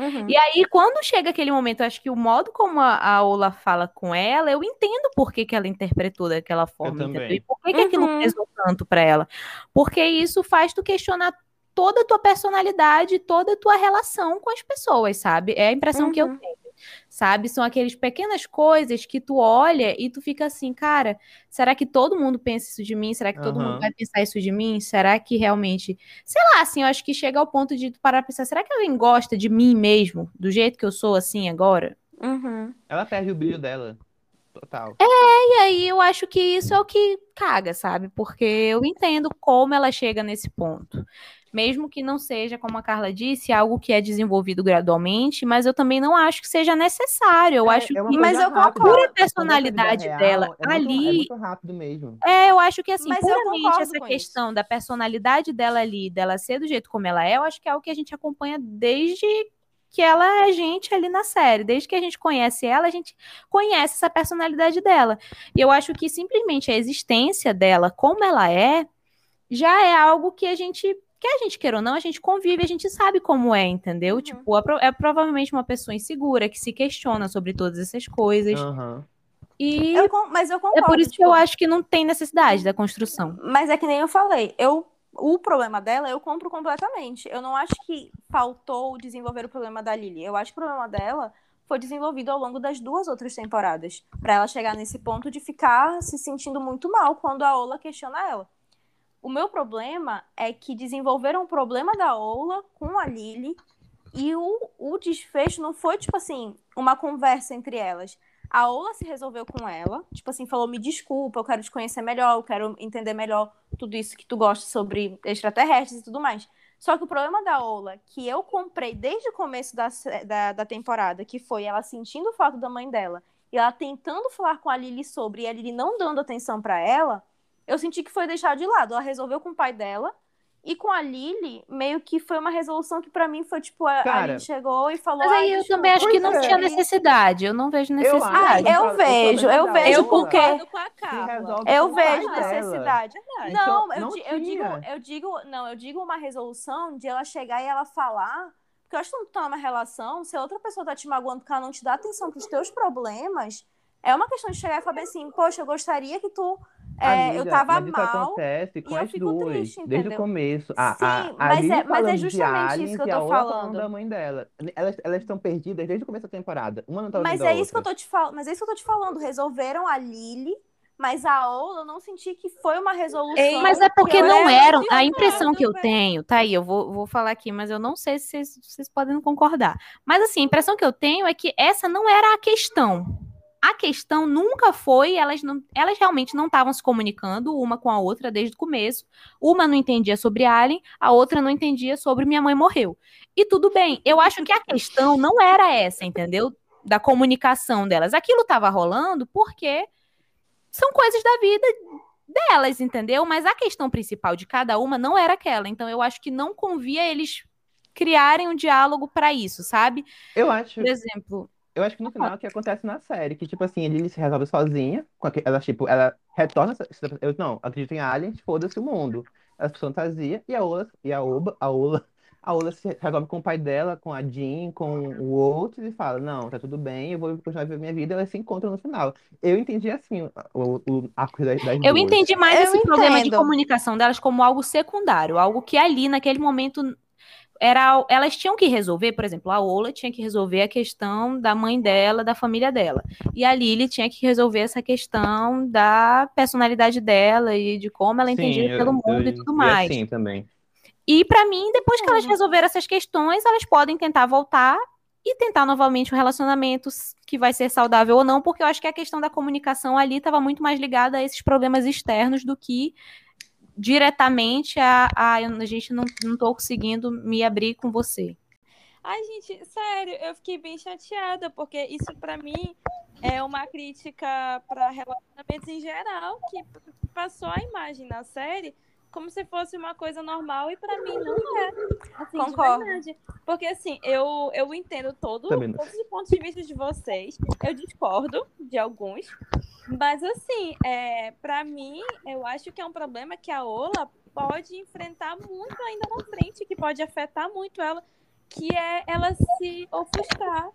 Uhum. E aí, quando chega aquele momento, eu acho que o modo como a, a Ola fala com ela, eu entendo por que, que ela interpretou daquela forma? E por que, que aquilo Uhum. pesou tanto pra ela. Porque isso faz tu questionar toda a tua personalidade, toda a tua relação com as pessoas, sabe? É a impressão que eu Uhum. tenho. Sabe? São aquelas pequenas coisas que tu olha e tu fica assim, cara, será que todo mundo pensa isso de mim? Será que todo Aham. mundo vai pensar isso de mim? Será que realmente, sei lá, assim, eu acho que chega ao ponto de tu parar pra pensar, será que alguém gosta de mim mesmo, do jeito que eu sou assim agora? Uhum. Ela perde o brilho dela. Total. E aí eu acho que isso é o que caga, sabe? Porque eu entendo como ela chega nesse ponto. Mesmo que não seja, como a Carla disse, algo que é desenvolvido gradualmente, mas eu também não acho que seja necessário. Eu acho é que Mas eu rápida. Pura é vida personalidade real, dela é muito- É ali- muito rápido mesmo. É, eu acho que assim, Mas puramente essa questão da personalidade dela ali, dela ser do jeito como ela é, eu acho que é algo que a gente acompanha desde que ela é gente ali na série. Desde que a gente conhece ela, a gente conhece essa personalidade dela. E eu acho que simplesmente a existência dela, como ela é, já é algo que a gente. Que a gente queira ou não, a gente convive, a gente sabe como é, entendeu? Uhum. Tipo, é, pro- é provavelmente uma pessoa insegura, que se questiona sobre todas essas coisas. Aham. E Eu mas eu é concordo. por isso que tipo, eu acho que não tem necessidade da construção. Mas é que nem eu falei, eu o problema dela eu compro completamente. Eu não acho que faltou desenvolver o problema da Lily. Eu acho que o problema dela foi desenvolvido ao longo das duas outras temporadas, Pra ela chegar nesse ponto de ficar se sentindo muito mal quando a Ola questiona ela. O meu problema é que desenvolveram o problema da Ola com a Lily e o, o desfecho não foi, tipo assim, uma conversa entre elas. A Ola se resolveu com ela, tipo assim, falou: me desculpa, eu quero te conhecer melhor, eu quero entender melhor tudo isso que tu gosta sobre extraterrestres e tudo mais. Só que o problema da Ola, que eu comprei desde o começo da, da, da temporada, que foi ela sentindo falta da mãe dela e ela tentando falar com a Lily sobre e a Lily não dando atenção pra ela, eu senti que foi deixado de lado. Ela resolveu com o pai dela e com a Lily, meio que foi uma resolução que pra mim foi tipo: a, a Cara, Lily chegou e falou. Mas aí "Ai, eu desculpa." também acho que não Pois é. tinha necessidade. Eu não vejo necessidade. Ah, eu vejo, eu da vejo Eu porque- a Eu vejo necessidade. Verdade. Não, Então, eu, não eu digo, tinha. eu digo, não, eu digo uma resolução de ela chegar e ela falar, porque eu acho que quando tu tá numa relação, se a outra pessoa tá te magoando porque ela não te dá atenção pros teus problemas, é uma questão de chegar e falar assim, poxa, eu gostaria que tu, é, eu Amiga, tava mas isso mal. acontece com e eu as fico duas, triste, desde o entendeu? começo. A, Sim, a, a mas Lily é- mas é falando de justamente aliens isso que eu e a tô falando. da mãe dela. Elas elas estão perdidas desde o começo da temporada. Uma não tá Mas a é isso que eu outra. tô te falando, mas é isso que eu tô te falando, resolveram a Lily, mas a Ola eu não senti que foi uma resolução. Ei, Mas é porque eu não eram. A impressão que eu tenho, tá aí, eu vou, vou falar aqui, mas eu não sei se vocês, vocês podem concordar. Mas assim, a impressão que eu tenho é que essa não era a questão. A questão nunca foi, elas, não, elas realmente não estavam se comunicando uma com a outra desde o começo. Uma não entendia sobre Alien, a outra não entendia sobre minha mãe morreu. E tudo bem, eu acho que a questão não era essa, entendeu? Da comunicação delas. Aquilo estava rolando porque são coisas da vida delas, entendeu? Mas a questão principal de cada uma não era aquela. Então eu acho que não convia eles criarem um diálogo para isso, sabe? Eu acho, Por exemplo, eu acho que no final é o que acontece na série, que tipo assim, Lily se resolve sozinha, com aque- ela tipo, ela retorna, eu não, acredito em aliens, foda-se o mundo. Ela se fantasia e a Ola, e a Oba, a Ola, a Ola se resolve com o pai dela, com a Jean, com o outro e fala, não, tá tudo bem, eu vou continuar a viver minha vida, e elas se encontram no final. Eu entendi assim o, o arco das, das eu duas. entendi mais Eu esse problema de entendo. comunicação delas como algo secundário, algo que ali naquele momento era, elas tinham que resolver, por exemplo, a Ola tinha que resolver a questão da mãe dela, da família dela. E a Lily tinha que resolver essa questão da personalidade dela e de como ela é Sim, entendida eu- pelo mundo eu e tudo vi mais. assim também. E pra mim, depois que elas resolveram essas questões, elas podem tentar voltar e tentar novamente um relacionamento que vai ser saudável ou não, porque eu acho que a questão da comunicação ali estava muito mais ligada a esses problemas externos do que diretamente a, a, a gente não, não tô conseguindo me abrir com você. Ai, gente, sério, eu fiquei bem chateada, porque isso pra mim é uma crítica pra relacionamentos em geral, que passou a imagem na série como se fosse uma coisa normal e pra mim não é. Assim, de Concordo. verdade. Porque assim, eu, eu entendo todo, todos os pontos de vista de vocês, eu discordo de alguns, mas assim, é, para mim, eu acho que é um problema que a Ola pode enfrentar muito ainda na frente, que pode afetar muito ela, que é ela se ofuscar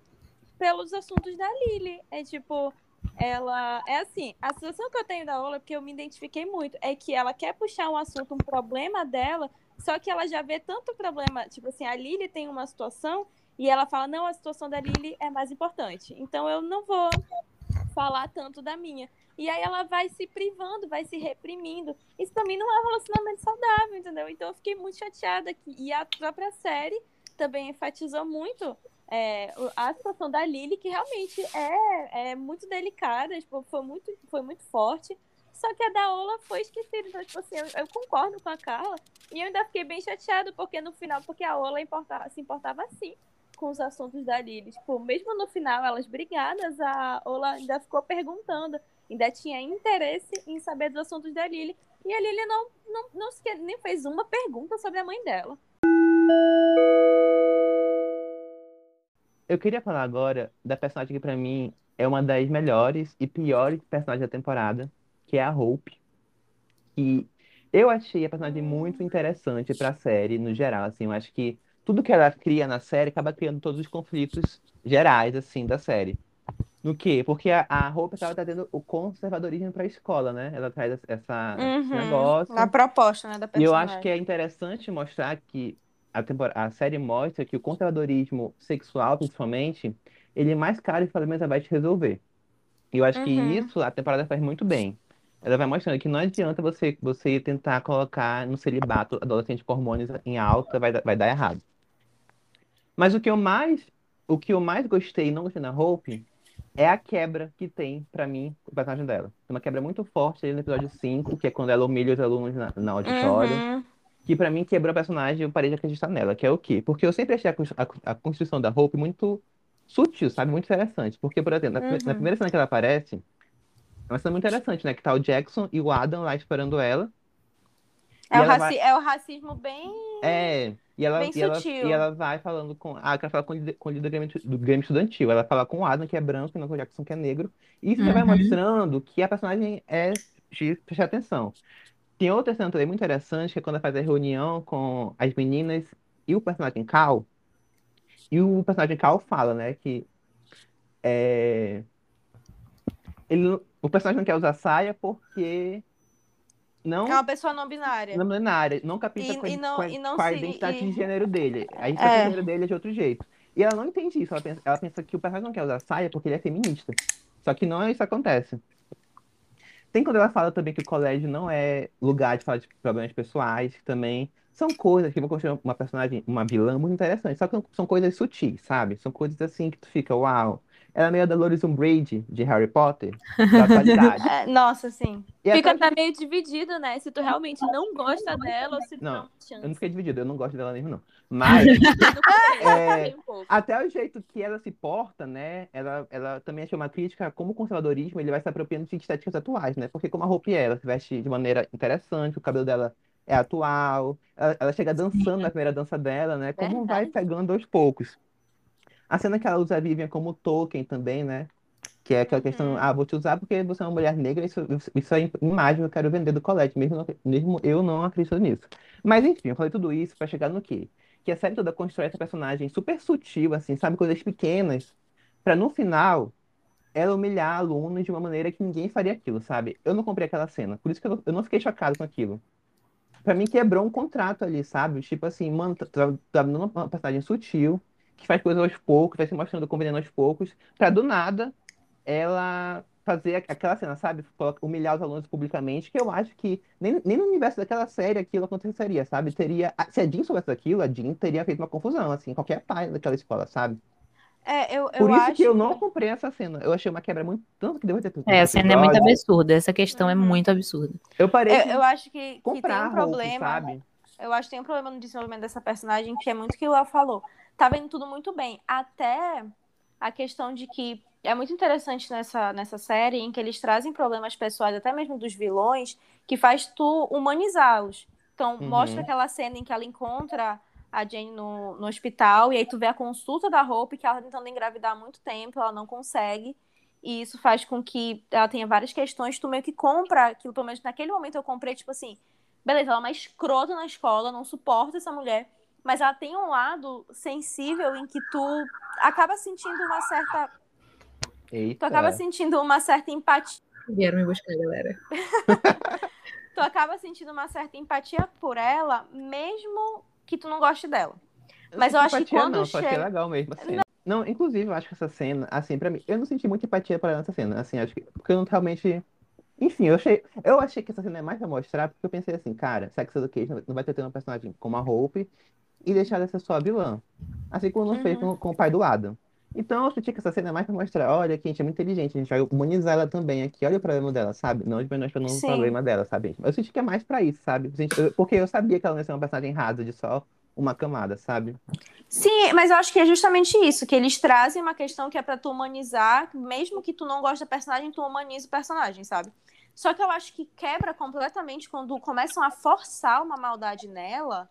pelos assuntos da Lily. É tipo, ela. É assim, a situação que eu tenho da Ola, porque eu me identifiquei muito, é que ela quer puxar um assunto, um problema dela, só que ela já vê tanto problema. Tipo assim, a Lily tem uma situação E ela fala: não, a situação da Lily é mais importante. Então eu não vou falar tanto da minha. E aí ela vai se privando, vai se reprimindo. Isso também não é um relacionamento saudável, entendeu? Então eu fiquei muito chateada aqui. E a própria série também enfatizou muito é, a situação da Lily, que realmente é, é muito delicada, tipo, foi, muito, foi muito forte. Só que a da Ola foi esquecida. Então, tipo assim, eu, eu, concordo com a Carla. E eu ainda fiquei bem chateada, porque no final, porque a Ola importava, se importava assim com os assuntos da Lily. Tipo, mesmo no final, elas brigadas, a Ola ainda ficou perguntando, ainda tinha interesse em saber dos assuntos da Lily. E a Lily não, não, não sequer, nem fez uma pergunta sobre a mãe dela. Eu queria falar agora da personagem que pra mim é uma das melhores e piores personagens da temporada, que é a Hope. E eu achei a personagem muito interessante pra série, no geral, assim, eu acho que tudo que ela cria na série acaba criando todos os conflitos gerais, assim, da série. No quê? Porque a, a Hope estava trazendo o conservadorismo para a escola, né? Ela traz essa, Uhum. esse negócio. A proposta, né, da E eu acho que é interessante mostrar que a, a série mostra que o conservadorismo sexual, principalmente, ele é mais caro e fundamental vai te resolver. E eu acho que Uhum. isso a temporada faz muito bem. Ela vai mostrando que não adianta você, você tentar colocar no celibato adolescente com hormônios em alta, vai, vai dar errado. Mas o que eu mais, o que eu mais gostei e não gostei na Hope é a quebra que tem, pra mim, o personagem dela. Tem uma quebra muito forte ali no episódio 5, que é quando ela humilha os alunos na, na auditório Uhum. que pra mim quebrou a personagem eu parei de acreditar nela, que é o quê? Porque eu sempre achei a, a, a construção da Hope muito sutil, sabe? Muito interessante. Porque, por exemplo, na, prime- na Uhum. primeira cena que ela aparece, é uma cena muito interessante, né? Que tá o Jackson e o Adam lá esperando ela. É, o raci- é o racismo bem. É, e ela, Bem e ela, sutil. e ela vai falando com. Ah, ela fala com o líder, com o líder do Grêmio, do Grêmio Estudantil. Ela fala com o Adam, que é branco, e não com o Jackson, que é negro. E isso já vai Uhum. mostrando que a personagem é de prestar atenção. Tem outra cena também muito interessante, que é quando ela faz a reunião com as meninas e o personagem Cal. E o personagem Cal fala, né, que é, ele, o personagem não quer usar saia porque não É uma pessoa não binária. não é área, não capita E- a, e não- e não a identidade e- de gênero dele. A identidade É. de gênero dele é de outro jeito. E ela não entende isso. Ela pensa, ela pensa que o personagem não quer usar saia porque ele é feminista. Só que não é isso que acontece. Tem quando ela fala também que o colégio não é lugar de falar de problemas pessoais, que também são coisas que vão construir uma personagem, uma vilã muito interessante. Só que são coisas sutis, sabe? São coisas assim que tu fica, uau. Ela é meio a Dolores Umbridge de Harry Potter, da atualidade. É, nossa, sim. E Fica até- meio dividido, né? Se tu realmente não gosta dela ou se tu Não, chance. eu não fiquei dividido, eu não gosto dela mesmo, não. Mas. É. Até o jeito que ela se porta, né? Ela, ela também achou uma crítica como o conservadorismo ele vai se apropriando de estéticas atuais, né? Porque como a roupa é, ela se veste de maneira interessante, o cabelo dela é atual, ela, ela chega dançando na primeira dança dela, né? Como vai Verdade. pegando aos poucos. A cena que ela usa a Vivian como token também, né? Que é aquela questão, ah, vou te usar porque você é uma mulher negra, isso, isso é imagem que eu quero vender do colégio, mesmo, não- mesmo eu não acredito nisso. Mas enfim, eu falei tudo isso pra chegar no quê? Que a série toda constrói essa personagem super sutil, assim, sabe? Coisas pequenas, pra no final ela humilhar alunos de uma maneira que ninguém faria aquilo, sabe? Eu não comprei aquela cena, por isso que eu, eu não fiquei chocado com aquilo. Pra mim quebrou um contrato ali, sabe? Tipo assim, mano, tá, tá, tá dando uma personagem sutil, que faz coisas aos poucos, vai se mostrando conveniente aos poucos, pra do nada ela fazer aquela cena, sabe? Humilhar os alunos publicamente, que eu acho que nem, nem no universo daquela série aquilo aconteceria, sabe? Teria, se a Jean soubesse daquilo, a Jean teria feito uma confusão, assim, qualquer pai daquela escola, sabe? É, eu, eu Por isso acho que eu não comprei essa cena. Eu achei uma quebra muito. Tanto que depois de ter É, a cena é muito absurda. Essa questão é Uhum. muito absurda. Eu parei Eu, eu acho que, que tem um a roupa, problema. sabe? Eu acho que tem um problema no desenvolvimento dessa personagem, que é muito o que o Léo falou. Tá vendo tudo muito bem. Até a questão de que é muito interessante nessa, nessa série em que eles trazem problemas pessoais, até mesmo dos vilões, que faz tu humanizá-los. Então, Uhum. mostra aquela cena em que ela encontra a Jane no, no hospital, e aí tu vê a consulta da roupa, que ela tá tentando engravidar há muito tempo, ela não consegue. E isso faz com que ela tenha várias questões, tu meio que compra aquilo, pelo menos naquele momento eu comprei, tipo assim, beleza, ela é uma escrota na escola, não suporta essa mulher, mas ela tem um lado sensível em que tu acaba sentindo uma certa. Tu Eita. acaba sentindo uma certa empatia. Vieram me buscar, galera. Tu acaba sentindo uma certa empatia por ela, mesmo que tu não goste dela. Mas eu acho que quando não, só achei chega- legal mesmo a cena. Não, inclusive, eu acho que essa cena, assim, pra mim, eu não senti muita empatia por ela nessa cena, assim, acho que, porque eu não realmente, enfim, eu achei, eu achei que essa cena é mais pra mostrar, porque eu pensei assim, cara, Sex Education não vai ter uma personagem como a Hope e deixar ela ser só a vilã, assim como não fez com, com o pai do Adam. Então eu senti que essa cena é mais pra mostrar, olha, que a gente é muito inteligente, a gente vai humanizar ela também aqui, olha o problema dela, sabe? Não desmenosprando o problema dela, sabe? Eu senti que é mais pra isso, sabe? Porque eu sabia que ela não ia ser uma personagem rasa de só uma camada, sabe? Sim, mas eu acho que é justamente isso, que eles trazem uma questão que é pra tu humanizar, mesmo que tu não goste da personagem, tu humaniza o personagem, sabe? Só que eu acho que quebra completamente quando começam a forçar uma maldade nela,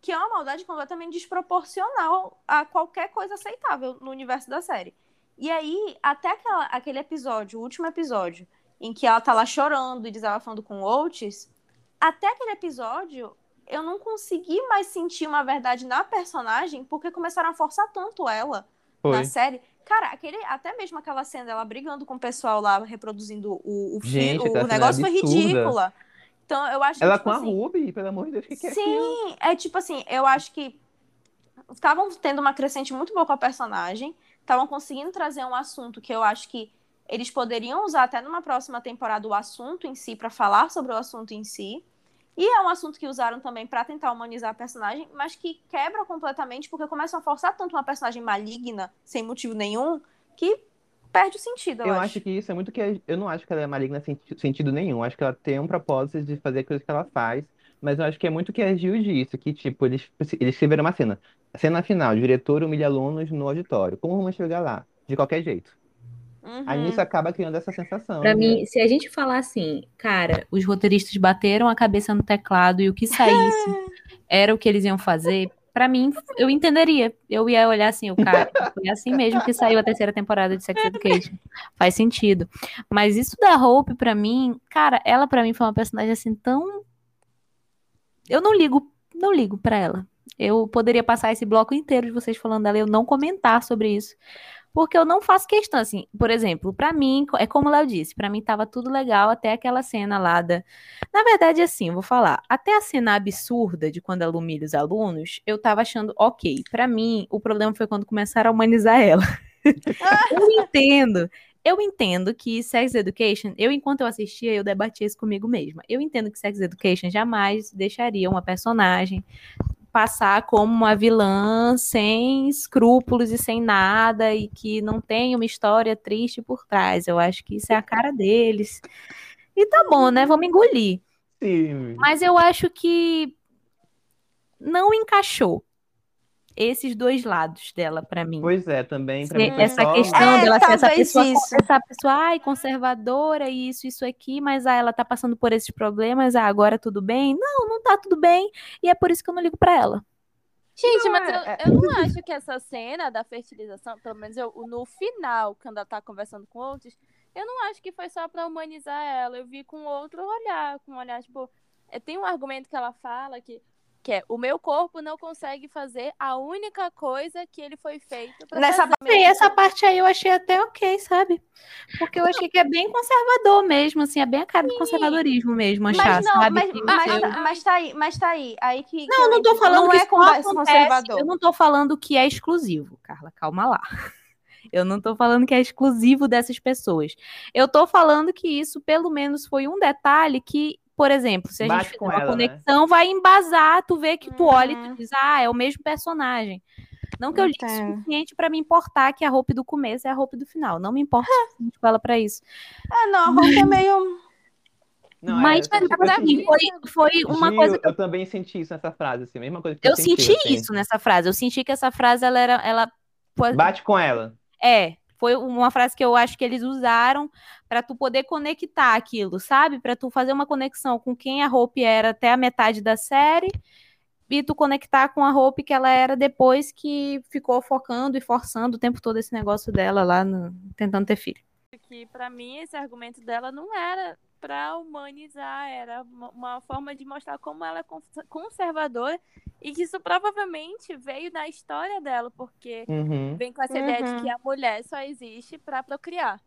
que é uma maldade completamente desproporcional a qualquer coisa aceitável no universo da série. E aí, até aquela- aquele episódio, o último episódio, em que ela tá lá chorando e desabafando com o Oates, até aquele episódio, eu não consegui mais sentir uma verdade na personagem, porque começaram a forçar tanto ela Foi. na série. Cara, aquele, até mesmo aquela cena dela brigando com o pessoal lá, reproduzindo o, o, Gente, o é negócio foi ridícula. Então, eu acho que, Ela tipo com a assim, Ruby, pelo amor de Deus, que, que é? Sim, é tipo assim, eu acho que estavam tendo uma crescente muito boa com a personagem, estavam conseguindo trazer um assunto que eu acho que eles poderiam usar até numa próxima temporada o assunto em si, pra falar sobre o assunto em si. E é um assunto que usaram também pra tentar humanizar a personagem, mas que quebra completamente porque começam a forçar tanto uma personagem maligna, sem motivo nenhum, que perde o sentido, eu, Eu acho. acho que isso é muito que. Eu não acho que ela é maligna em senti- sentido nenhum. Eu acho que ela tem um propósito de fazer coisas que ela faz. Mas eu acho que é muito que a Gil disse, que, tipo, eles, eles escreveram uma cena. Cena final, diretor humilha alunos no auditório. Como vamos chegar lá? De qualquer jeito. Aí Uhum. nisso acaba criando essa sensação. Pra né? mim, se a gente falar assim, cara, os roteiristas bateram a cabeça no teclado e o que saísse era o que eles iam fazer, pra mim, eu entenderia. Eu ia olhar assim, o cara, foi assim mesmo que saiu a terceira temporada de Sex Education. Faz sentido. Mas isso da Hope, pra mim, cara, ela pra mim foi uma personagem assim tão. Eu não ligo, não ligo pra ela. Eu poderia passar esse bloco inteiro de vocês falando dela e eu não comentar sobre isso. Porque eu não faço questão, assim, por exemplo, pra mim, é como o Léo disse, pra mim tava tudo legal até aquela cena lá da. Na verdade, assim, vou falar, até a cena absurda de quando ela humilha os alunos, eu tava achando ok. Pra mim, o problema foi quando começaram a humanizar ela. eu entendo. Eu entendo que Sex Education, eu enquanto eu assistia, eu debatia isso comigo mesma. Eu entendo que Sex Education jamais deixaria uma personagem passar como uma vilã sem escrúpulos e sem nada e que não tem uma história triste por trás. Eu acho que isso é a cara deles. E tá bom, né? Vamos engolir. Sim. Mas eu acho que não encaixou esses dois lados dela pra mim. Pois é, também. Mim essa só- questão É, dela ser essa pessoa, isso. essa pessoa, ai, conservadora, isso, isso aqui, mas ah, ela tá passando por esses problemas, ah, agora tudo bem? Não, não tá tudo bem, e é por isso que eu não ligo pra ela. Gente, Não, mas é- eu, é- eu não acho que essa cena da fertilização, pelo menos eu, no final, quando ela tá conversando com outros, eu não acho que foi só pra humanizar ela. Eu vi com outro olhar, com um olhar, tipo, é, tem um argumento que ela fala que, que é o meu corpo não consegue fazer a única coisa que ele foi feito pra Nessa fazer. Sei, essa parte aí eu achei até ok, sabe? Porque eu achei que é bem conservador mesmo, assim, é bem a cara do conservadorismo mesmo, achar, Mas não, sabe? mas, Que mas, eu- tá- mas tá aí, mas tá aí. Aí que, que Não, eu não tô falando não que é conversa acontece, conservador. Eu não tô falando que é exclusivo, Carla, calma lá. Eu não tô falando que é exclusivo dessas pessoas. Eu tô falando que isso, pelo menos, foi um detalhe que, por exemplo, se a Bate gente fizer uma ela, né? conexão, vai embasar, tu vê que tu olha e Uhum. tu diz, ah, é o mesmo personagem. Não que eu li o suficiente pra me importar que a roupa do começo é a roupa do final. Não me importa o suficiente com ela pra isso. É, não, a roupa é meio. Não, Mas é, eu, pra eu mim foi, foi uma Gil, coisa que eu também senti isso nessa frase, assim, a mesma coisa que eu eu senti, senti assim. isso nessa frase. Eu senti que essa frase ela era, ela Bate com ela. É, foi uma frase que eu acho que eles usaram pra tu poder conectar aquilo, sabe? Pra tu fazer uma conexão com quem a Hope era até a metade da série e tu conectar com a Hope que ela era depois que ficou focando e forçando o tempo todo esse negócio dela lá no- tentando ter filho. que pra mim esse argumento dela não era pra humanizar, era uma, forma de mostrar como ela é cons- conservadora e que isso provavelmente veio da história dela, porque Uhum. vem com essa ideia de Uhum. que a mulher só existe pra procriar.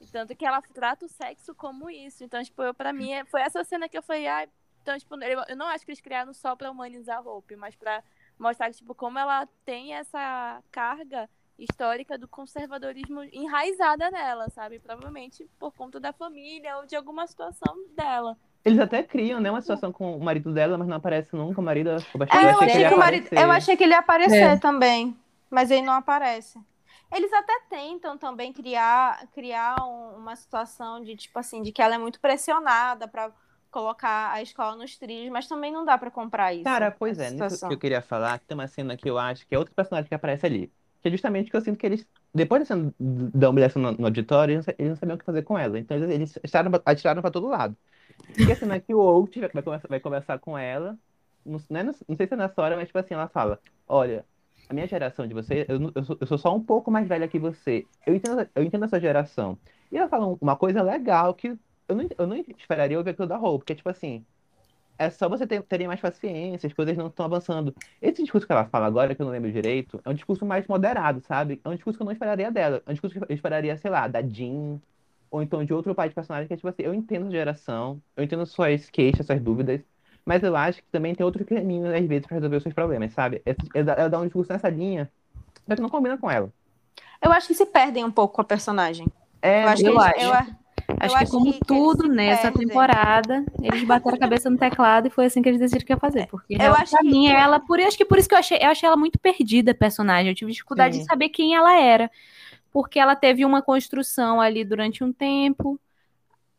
E tanto que ela trata o sexo como isso. Então, tipo, eu, pra mim, foi essa cena que eu falei, ah, então, tipo, eu, eu não acho que eles criaram só pra humanizar a Hope, mas pra mostrar tipo como ela tem essa carga histórica do conservadorismo enraizada nela, sabe? Provavelmente por conta da família ou de alguma situação dela. Eles até criam, né, uma situação com o marido dela, mas não aparece nunca o marido. Eu achei, É, eu achei que que ia o marido, aparecer. eu achei que ele ia aparecer É. também, mas ele não aparece. Eles até tentam também criar, criar um- uma situação de tipo assim, de que ela é muito pressionada pra colocar a escola nos trilhos, mas também não dá pra comprar isso. Cara, pois é, nisso situação. que eu queria falar, que tem uma cena que eu acho que é outro personagem que aparece ali. É justamente que eu sinto que eles, depois da cena da no, no auditório, eles não, eles não sabiam o que fazer com ela. Então eles, atiraram, atiraram pra todo lado. E a cena que o Oak vai, conversar, vai conversar com ela, não, não, é não sei se é nessa hora, mas tipo assim, ela fala: Olha, a minha geração de você, eu, eu, sou, eu sou só um pouco mais velha que você. Eu entendo, eu entendo a sua geração. E ela fala uma coisa legal que eu não, eu não esperaria ouvir aquilo da Hope, que é tipo assim. É só você ter, terem mais paciência, as coisas não estão avançando. Esse discurso que ela fala agora, que eu não lembro direito, é um discurso mais moderado, sabe? É um discurso que eu não esperaria dela. É um discurso que eu esperaria, sei lá, da Jean, ou então de outro pai de personagem, que é tipo assim, eu entendo a geração, eu entendo suas queixas, suas dúvidas, mas eu acho que também tem outro caminho, às vezes, pra resolver os seus problemas, sabe? É dar um discurso nessa linha, só que não combina com ela. Eu acho que se perdem um pouco com a personagem. É, Eu acho que eu eles- acho. eu Acho Eu que acho como que- tudo nessa perdem. temporada, eles bateram a cabeça no teclado e foi assim que eles decidiram que ia fazer. Porque Eu ela, acho pra que- mim, ela, por acho que por isso que eu achei, eu achei ela muito perdida, a personagem. Eu tive dificuldade Sim. de saber quem ela era. Porque ela teve uma construção ali durante um tempo.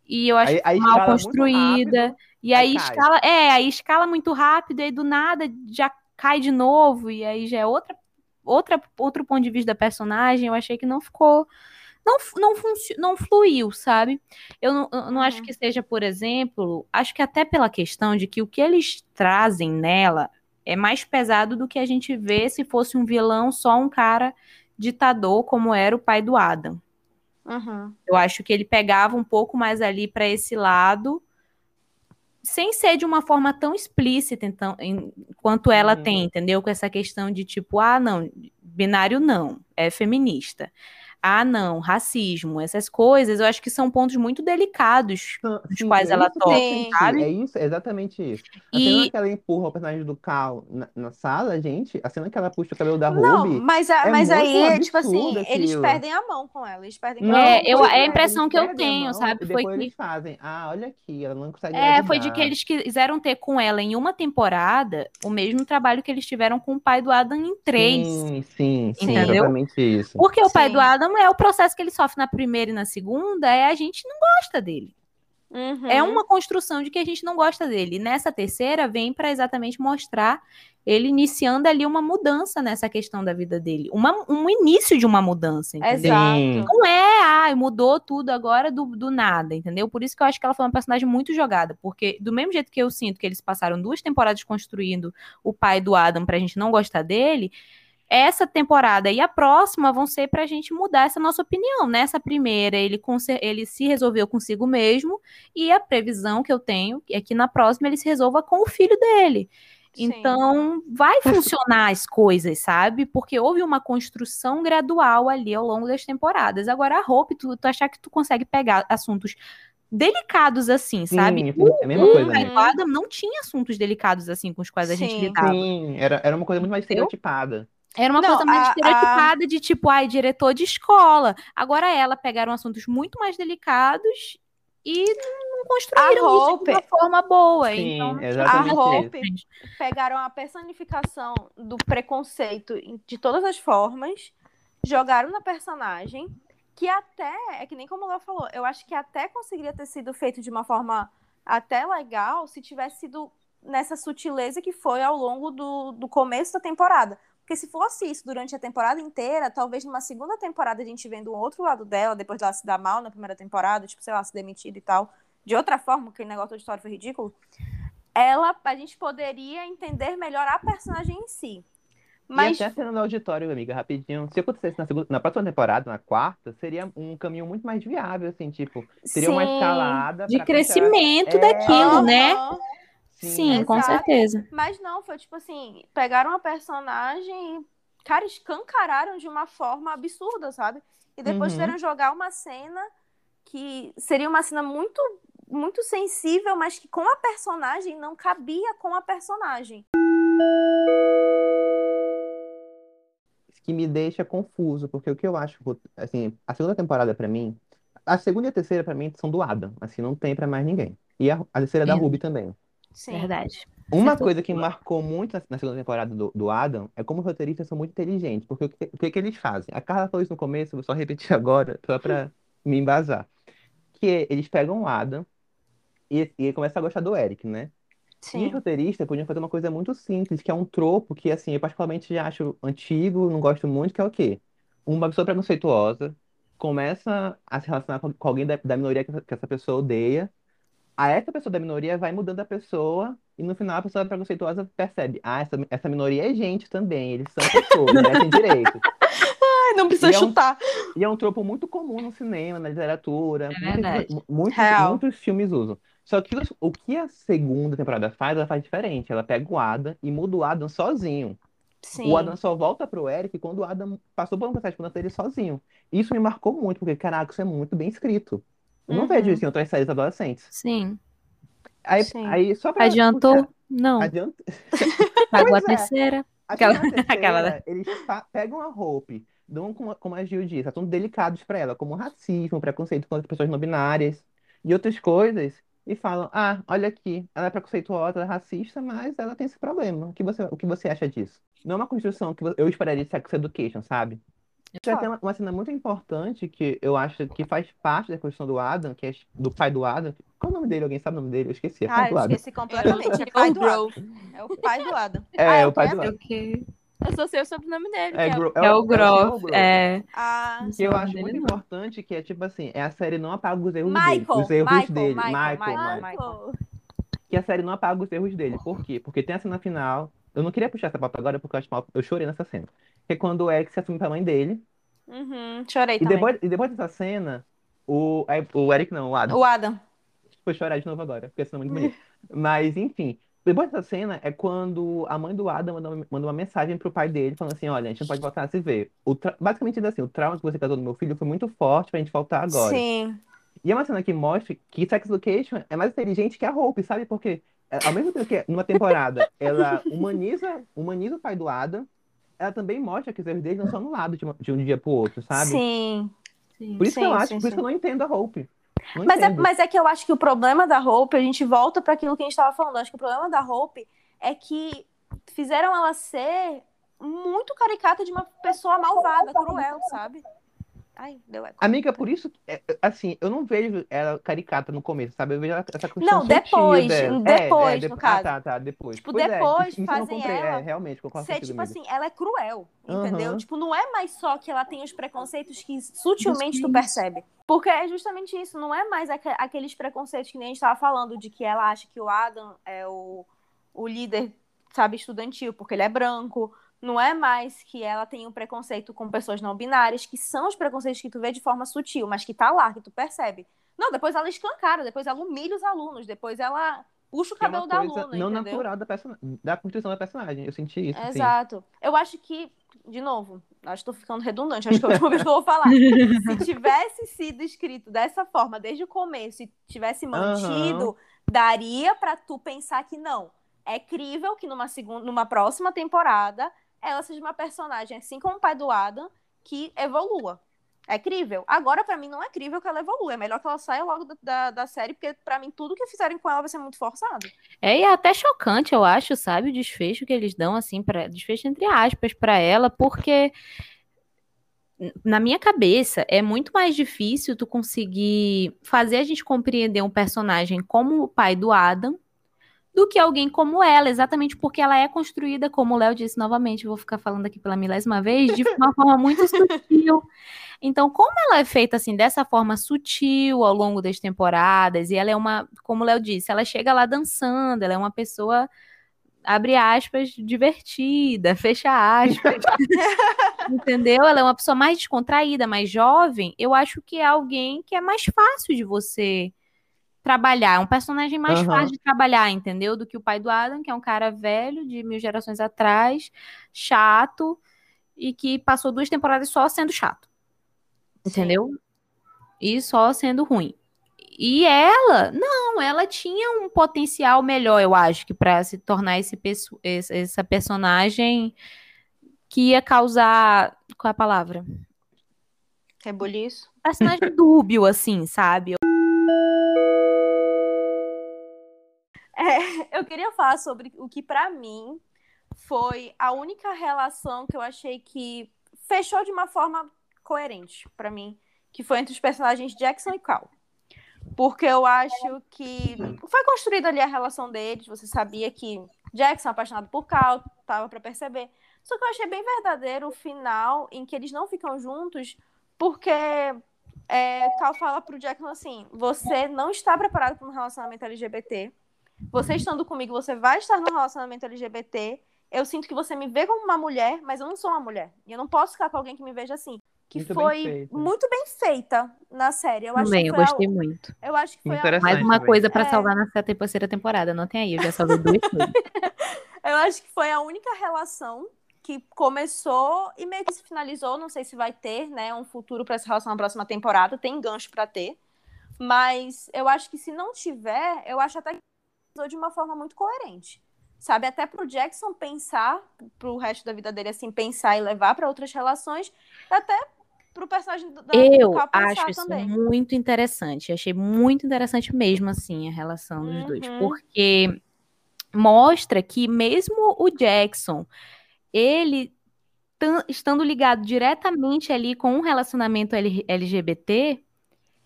E eu acho Aí- mal construída. rápido, e aí aí escala, é, aí escala muito rápido, e aí do nada já cai de novo, e aí já é outra, outra, outro ponto de vista da personagem. Eu achei que não ficou. Não, não, não fluiu, sabe? Eu não, eu não acho Uhum. que seja, por exemplo, acho que até pela questão de que o que eles trazem nela é mais pesado do que a gente vê se fosse um vilão só um cara ditador, como era o pai do Adam. Uhum. Eu acho que ele pegava um pouco mais ali para esse lado, sem ser de uma forma tão explícita, então, em- quanto ela Uhum. tem, entendeu? Com essa questão de tipo, ah, não, binário não, é feminista. Ah, não, racismo, essas coisas, eu acho que são pontos muito delicados Não, dos sim, quais é ela toca, Sim. sabe? É isso, é exatamente isso. A E- cena que ela empurra o personagem do Cal na, na sala, gente, a cena que ela puxa o cabelo da Não, Ruby. mas, a- é mas aí, tipo assim, absurdo eles aquilo. perdem a mão com ela. Eles perdem Não, a mão É, eu- é a impressão eles que eu tenho, mão sabe? Foi que- eles fazem, ah, olha aqui, ela não consegue É, foi de que eles quiseram ter com ela em uma temporada o mesmo trabalho que eles tiveram com o pai do Adam em três. Sim, sim, sim, Entendeu? exatamente isso. Porque o pai Sim. do Adam é o processo que ele sofre na primeira e na segunda, é a gente não gosta dele. Uhum. É uma construção de que a gente não gosta dele. E nessa terceira vem para exatamente mostrar ele iniciando ali uma mudança nessa questão da vida dele. Uma, um início de uma mudança, entendeu? Exato. Não é, ai, mudou tudo agora do, do nada, entendeu? Por isso que eu acho que ela foi uma personagem muito jogada. Porque, do mesmo jeito que eu sinto que eles passaram duas temporadas construindo o pai do Adam pra gente não gostar dele, essa temporada e a próxima vão ser pra gente mudar essa nossa opinião. Nessa primeira, ele, ele se resolveu consigo mesmo, e a previsão que eu tenho é que na próxima ele se resolva com o filho dele. Sim. Então, vai funcionar as coisas, sabe? Porque houve uma construção gradual ali ao longo das temporadas. Agora, a Hope, tu, tu achar que tu consegue pegar assuntos delicados assim, sabe? Sim, é a mesma o coisa, né? do Adam não tinha assuntos delicados assim com os quais a gente Sim. lidava. Sim, era, era uma coisa muito mais estereotipada. Era uma Não, coisa mais a- estereotipada de tipo, ai, diretor de escola. Agora ela pegaram assuntos muito mais delicados e não construíram A isso de uma forma boa. Sim, então, exatamente A Hope-. Pegaram a personificação do preconceito de todas as formas, jogaram na personagem, que até, é que nem como ela falou, eu acho que até conseguiria ter sido feito de uma forma até legal se tivesse sido nessa sutileza que foi ao longo do, do começo da temporada. Porque se fosse isso durante a temporada inteira, talvez numa segunda temporada a gente vendo um outro lado dela, depois dela se dar mal na primeira temporada, tipo, sei lá, se demitida e tal, de outra forma, aquele negócio da história foi ridículo, ela, a gente poderia entender melhor a personagem em si. Mas E até a cena do auditório, amiga, rapidinho. Se acontecesse na, segunda, na próxima temporada, na quarta, seria um caminho muito mais viável, assim, tipo, seria uma Sim. escalada De crescimento É, daquilo, né? Aham. Sim, com Exato. certeza. Mas não, foi tipo assim, pegaram uma personagem e, cara, escancararam de uma forma absurda, sabe? E depois Uhum. tiveram jogar uma cena que seria uma cena muito, muito sensível, mas que com a personagem não cabia com a personagem. que me deixa confuso, porque o que eu acho, assim, a segunda temporada pra mim, a segunda e a terceira pra mim são do Adam, assim, não tem pra mais ninguém. E a, a terceira é da Sim. Ruby também. Sim. Verdade. Uma Acertou. coisa que marcou muito na, segunda temporada do, do Adam é como os roteiristas são muito inteligentes, porque o que, o que que eles fazem? A Carla falou isso no começo, eu vou só repetir agora, só pra me embasar. Que eles pegam o Adam e, e começam a gostar do Eric, né? E os Sim. roteiristas podiam fazer uma coisa muito simples, que é um tropo que, assim, eu particularmente já acho antigo, não gosto muito, que é o quê? Uma pessoa preconceituosa começa a se relacionar com, com alguém da, da minoria que essa pessoa odeia, a essa pessoa da minoria vai mudando a pessoa, e no final a pessoa preconceituosa percebe, ah, essa, essa minoria é gente também, eles são pessoas, merecem direito. Ai, não precisa E é um- chutar. E é um tropo muito comum no cinema, na literatura. É muitos- verdade. mu- muitos, Real. muitos filmes usam. Só que o que a segunda temporada faz, ela faz diferente. Ela pega o Adam e muda o Adam sozinho. Sim. O Adam só volta pro Eric quando o Adam passou por um processo de mudança dele sozinho. Isso me marcou muito, porque, caraca, isso é muito bem escrito. Eu não Uhum. vejo isso em outras séries adolescentes. Sim. Aí, Sim. aí só pra Adiantou? puxar- Não. Adianta. Pagou a é. terceira. Aquela- terceira, aquela- eles fa- pegam a Hope, dão, como, como a Gil disse, assuntos delicados pra ela, como racismo, preconceito contra pessoas não binárias e outras coisas, e falam: Ah, olha aqui, ela é preconceituosa, é racista, mas ela tem esse problema. O que você, o que você acha disso? Não é uma construção que eu esperaria de Sex Education, sabe? Já tem uma, uma cena muito importante que eu acho que faz parte da construção do Adam, que é do pai do Adam. Qual é o nome dele? Alguém sabe o nome dele? Eu esqueci. É o Ah, eu Adam. esqueci completamente. É Eu- pai do Adam. É o pai do Adam. É, Ah, é o o pai do Adam. O quê? Eu só sei o sobrenome dele. É, que é o- É o Senhor Grove. É. Ah, Que eu acho dele muito não. importante que é tipo assim, é a série não apaga os erros dele. Michael, Os erros Michael, dele. Michael, Michael, Michael, Michael. Michael. Que a série não apaga os erros dele. Por quê? Porque tem a cena final. Eu não queria puxar essa pauta agora porque eu acho mal. Eu chorei nessa cena. Que é quando o Eric se assume pra mãe dele. Uhum, chorei E também. depois, e depois dessa cena, o, aí- o Eric não, o Adam. O Adam. Vou chorar de novo agora, porque cena é muito bonita. Mas, enfim. Depois dessa cena é quando a mãe do Adam manda, uma- manda uma mensagem pro pai dele, falando assim: olha, a gente não pode voltar a se ver. O tra- Basicamente assim: o trauma que você causou no meu filho foi muito forte pra gente voltar agora. Sim. E é uma cena que mostra que Sex Education é mais inteligente que a Hope, sabe? Porque é, ao mesmo tempo que numa temporada ela humaniza, humaniza o pai do Adam, ela também mostra que os erros dele não são anulados de, uma- de um dia pro outro, sabe? Sim. Por isso que eu Sim, acho, sim, por isso sim. que eu não entendo a Hope. Não Mas é, mas é que eu acho que o problema da Hope, a gente volta para aquilo que a gente estava falando. Acho que o problema da Hope é que fizeram ela ser muito caricata de uma pessoa malvada, cruel, sabe? Ai, deu eco. Amiga, por isso, que, é, é, assim, eu não vejo ela caricata no começo, sabe? Eu vejo ela- essa questão Não, depois, dela. depois, É, é, no depo- caso. Ah, tá, tá, depois. Tipo, Pois é, depois não fazem comprei. ela É, realmente, concordo Ser, contigo, tipo assim, ela é cruel, entendeu? Aham. Tipo, não é mais só que ela tem os preconceitos que sutilmente tu percebe. Porque é justamente isso, não é mais aque- aqueles preconceitos que nem a gente tava falando, de que ela acha que o Adam é o, o líder, sabe, estudantil, porque ele é branco. Não é mais que ela tem um preconceito com pessoas não binárias, que são os preconceitos que tu vê de forma sutil, mas que tá lá, que tu percebe. Não, depois ela escancara, depois ela humilha os alunos, depois ela puxa o Que é uma cabelo da aluna, não entendeu? natural da, persona... da construção da personagem. Eu senti isso. Exato. Eu acho que, de novo, acho que tô ficando redundante, acho que é a última vez que eu vou falar. Se tivesse sido escrito dessa forma desde o começo e tivesse mantido, daria pra tu pensar que não. É crível que numa segunda, numa próxima temporada ela seja uma personagem assim como o pai do Adam que evolua. É crível. Agora, pra mim, não é crível que ela evolua. É melhor que ela saia logo da, da, série, porque pra mim tudo que fizerem com ela vai ser muito forçado. É, e é até chocante, eu acho, sabe, o desfecho que eles dão, assim, para desfecho entre aspas, pra ela, porque na minha cabeça é muito mais difícil tu conseguir fazer a gente compreender um personagem como o pai do Adam do que alguém como ela, exatamente porque ela é construída, como o Léo disse novamente, vou ficar falando aqui pela milésima vez, de uma forma muito sutil. Então, como ela é feita assim, dessa forma sutil ao longo das temporadas, e ela é uma, como o Léo disse, ela chega lá dançando, ela é uma pessoa, abre aspas, divertida, fecha aspas. Entendeu? Ela é uma pessoa mais descontraída, mais jovem. Eu acho que é alguém que é mais fácil de você trabalhar, é um personagem mais Aham. fácil de trabalhar, entendeu? Do que o pai do Adam, que é um cara velho, de mil gerações atrás, chato, e que passou duas temporadas só sendo chato. Entendeu? E só sendo ruim. E ela, não, ela tinha um potencial melhor, eu acho, que para se tornar esse- essa personagem que ia causar. Qual é a palavra? Rebuliço. Personagem dúbio, assim, sabe? Eu queria falar sobre o que, pra mim, foi a única relação que eu achei que fechou de uma forma coerente pra mim, que foi entre os personagens Jackson e Cal. Porque eu acho que foi construída ali a relação deles, você sabia que Jackson é apaixonado por Cal, tava pra perceber. Só que eu achei bem verdadeiro o final em que eles não ficam juntos, porque é, Cal fala pro Jackson assim: você não está preparado para um relacionamento LGBT. Você estando comigo, você vai estar num relacionamento LGBT. Eu sinto que você me vê como uma mulher, mas eu não sou uma mulher. E eu não posso ficar com alguém que me veja assim. Que Muito bem foi feito. muito bem feita na série. Eu acho Também, que eu foi a- gostei muito. eu acho que foi a- Mais uma também. coisa pra É. salvar nessa terceira temporada. Não tem aí, eu já salvei duas. Eu acho que foi a única relação que começou e meio que se finalizou. Não sei se vai ter, né, um futuro para essa relação na próxima temporada. Tem gancho para ter. Mas eu acho que se não tiver, eu acho até que de uma forma muito coerente. Sabe, até pro Jackson pensar, pro resto da vida dele, assim, pensar e levar para outras relações, até pro personagem do, Eu do acho isso também. muito interessante. Achei muito interessante mesmo, assim, a relação dos dois. Uhum. Porque mostra que mesmo o Jackson, ele tan- estando ligado diretamente ali com um relacionamento LGBT,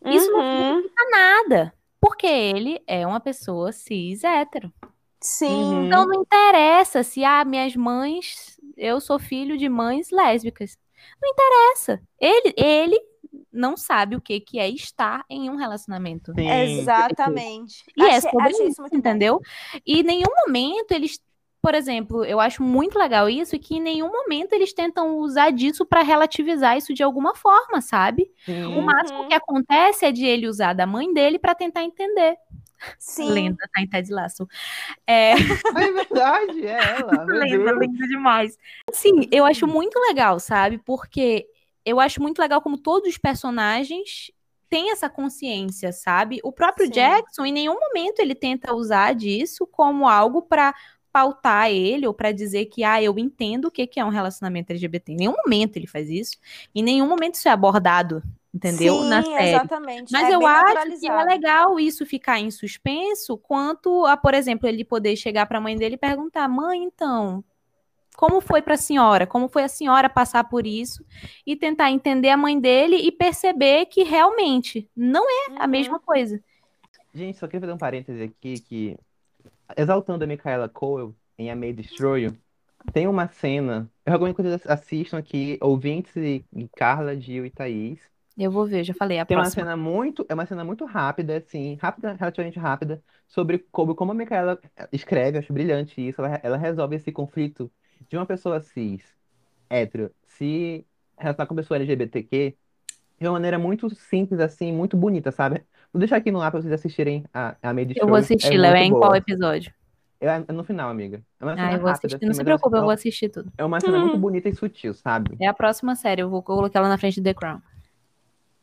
isso não Uhum. significa nada. Porque ele é uma pessoa cis hétero. Sim. Uhum. Então não interessa se, ah, minhas mães, eu sou filho de mães lésbicas. Não interessa. Ele, ele não sabe o que, que é estar em um relacionamento. Sim. Exatamente. E é Achei- sobre achei isso, entendeu? E em nenhum momento eles, por exemplo, eu acho muito legal isso, que em nenhum momento eles tentam usar disso pra relativizar isso de alguma forma, sabe? Sim. O máximo Uhum. que acontece é de ele usar da mãe dele pra tentar entender. Sim. Lenda, tá em Ted Lasso. É, é verdade, é ela. lenda, lenda demais. Sim, eu acho muito legal, sabe? Porque eu acho muito legal como todos os personagens têm essa consciência, sabe? O próprio Sim. Jackson, em nenhum momento ele tenta usar disso como algo pra pautar ele ou pra dizer que, ah, eu entendo o que que é um relacionamento LGBT. Em nenhum momento ele faz isso. Em nenhum momento isso é abordado, entendeu? Sim, Na série. exatamente. Mas É eu acho que é legal isso ficar em suspenso, quanto a, por exemplo, ele poder chegar para a mãe dele e perguntar: mãe, então, como foi para a senhora? Como foi a senhora passar por isso? E tentar entender a mãe dele e perceber que realmente não é a Uhum. mesma coisa. Gente, só queria fazer um parêntese aqui que, exaltando a Micaela Cole em A May Destroy tem uma cena, eu recomendo que vocês assistam aqui, ouvintes e, e Carla, Gil e Thaís. Eu vou ver, já falei, a Tem uma próxima. cena muito, é uma cena muito rápida, assim, rápida, relativamente rápida, sobre como, como a Micaela escreve, acho brilhante isso, ela, ela resolve esse conflito de uma pessoa cis, hétero, se relacionar com uma pessoa LGBTQ de uma maneira muito simples, assim, muito bonita, sabe? Vou deixar aqui no ar pra vocês assistirem a, a Made Eu vou assistir, Léo, é em qual episódio? É, é no final, amiga. É uma Ah, eu vou rápida, assistir. assim, Não se mas preocupe, é eu vou assistir tudo. é uma cena muito bonita e sutil, sabe? É a próxima série, eu vou colocar ela na frente de The Crown.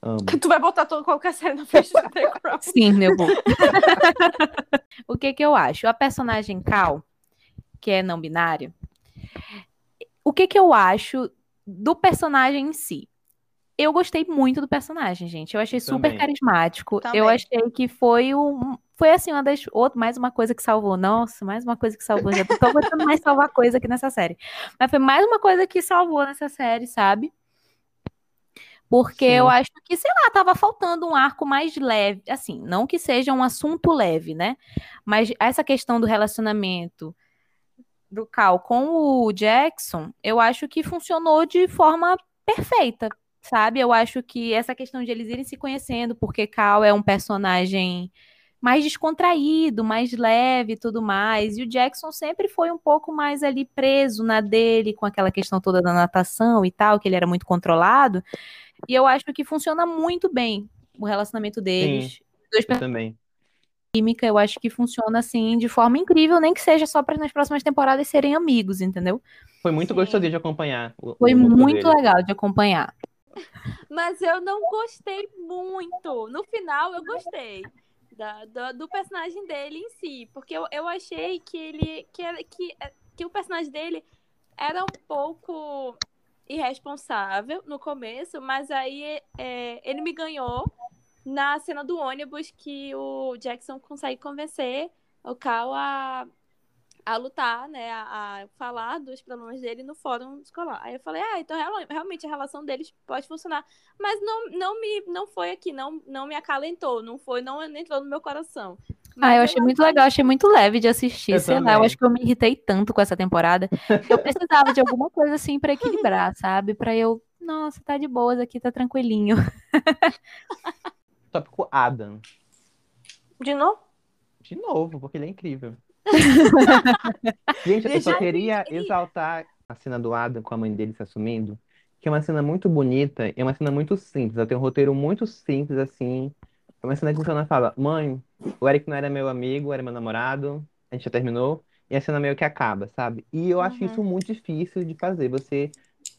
Amo. Tu vai botar todo, qualquer série na frente do The Crown. Sim, eu vou. o que que eu acho? A personagem Cal, que é não binário, o que que eu acho do personagem em si? Eu gostei muito do personagem, gente. Eu achei super Também. carismático. Também. Eu achei que foi um. Foi assim, uma das. Outro, mais uma coisa que salvou. Nossa, mais uma coisa que salvou. Já tô gostando mais salvar coisa aqui nessa série. Mas foi mais uma coisa que salvou nessa série, sabe? Porque Sim. eu acho que, sei lá, tava faltando um arco mais leve. Assim, não que seja um assunto leve, né? Mas essa questão do relacionamento do Cal com o Jackson, eu acho que funcionou de forma perfeita, sabe? Eu acho que essa questão de eles irem se conhecendo, porque Cal é um personagem mais descontraído, mais leve e tudo mais. E o Jackson sempre foi um pouco mais ali preso na dele, com aquela questão toda da natação e tal, que ele era muito controlado. E eu acho que funciona muito bem o relacionamento deles. Dois Eu também. química, eu acho que funciona assim de forma incrível, nem que seja só para nas próximas temporadas serem amigos, entendeu? Foi muito Sim. gostosinho de acompanhar o, Foi o muito deles. legal de acompanhar. Mas eu não gostei muito. No final, eu gostei da- do, do personagem dele em si. Porque eu, eu achei que ele. Que, que, que o personagem dele era um pouco irresponsável no começo, mas aí é, ele me ganhou na cena do ônibus que o Jackson consegue convencer o Cal a, a lutar, né, a, a falar dos problemas dele no fórum escolar. Aí eu falei, ah, então real- realmente a relação deles pode funcionar, mas não, não me não foi aqui, não, não me acalentou, não foi, não entrou no meu coração. Ah, eu achei muito legal, achei muito leve de assistir, Eu sei lá, eu acho que eu me irritei tanto com essa temporada, que eu precisava de alguma coisa assim pra equilibrar, sabe? Pra eu, nossa, tá de boas aqui, tá tranquilinho. Tópico Adam. De novo? De novo, porque ele é incrível. Gente, eu Deixa só queria exaltar a cena do Adam com a mãe dele se assumindo, que é uma cena muito bonita e é uma cena muito simples. Ela tem um roteiro muito simples, assim. É uma cena que a Luciana fala: Mãe, o Eric não era meu amigo, era meu namorado, a gente já terminou. E a cena meio que acaba, sabe? E eu acho Uhum. isso muito difícil de fazer. Você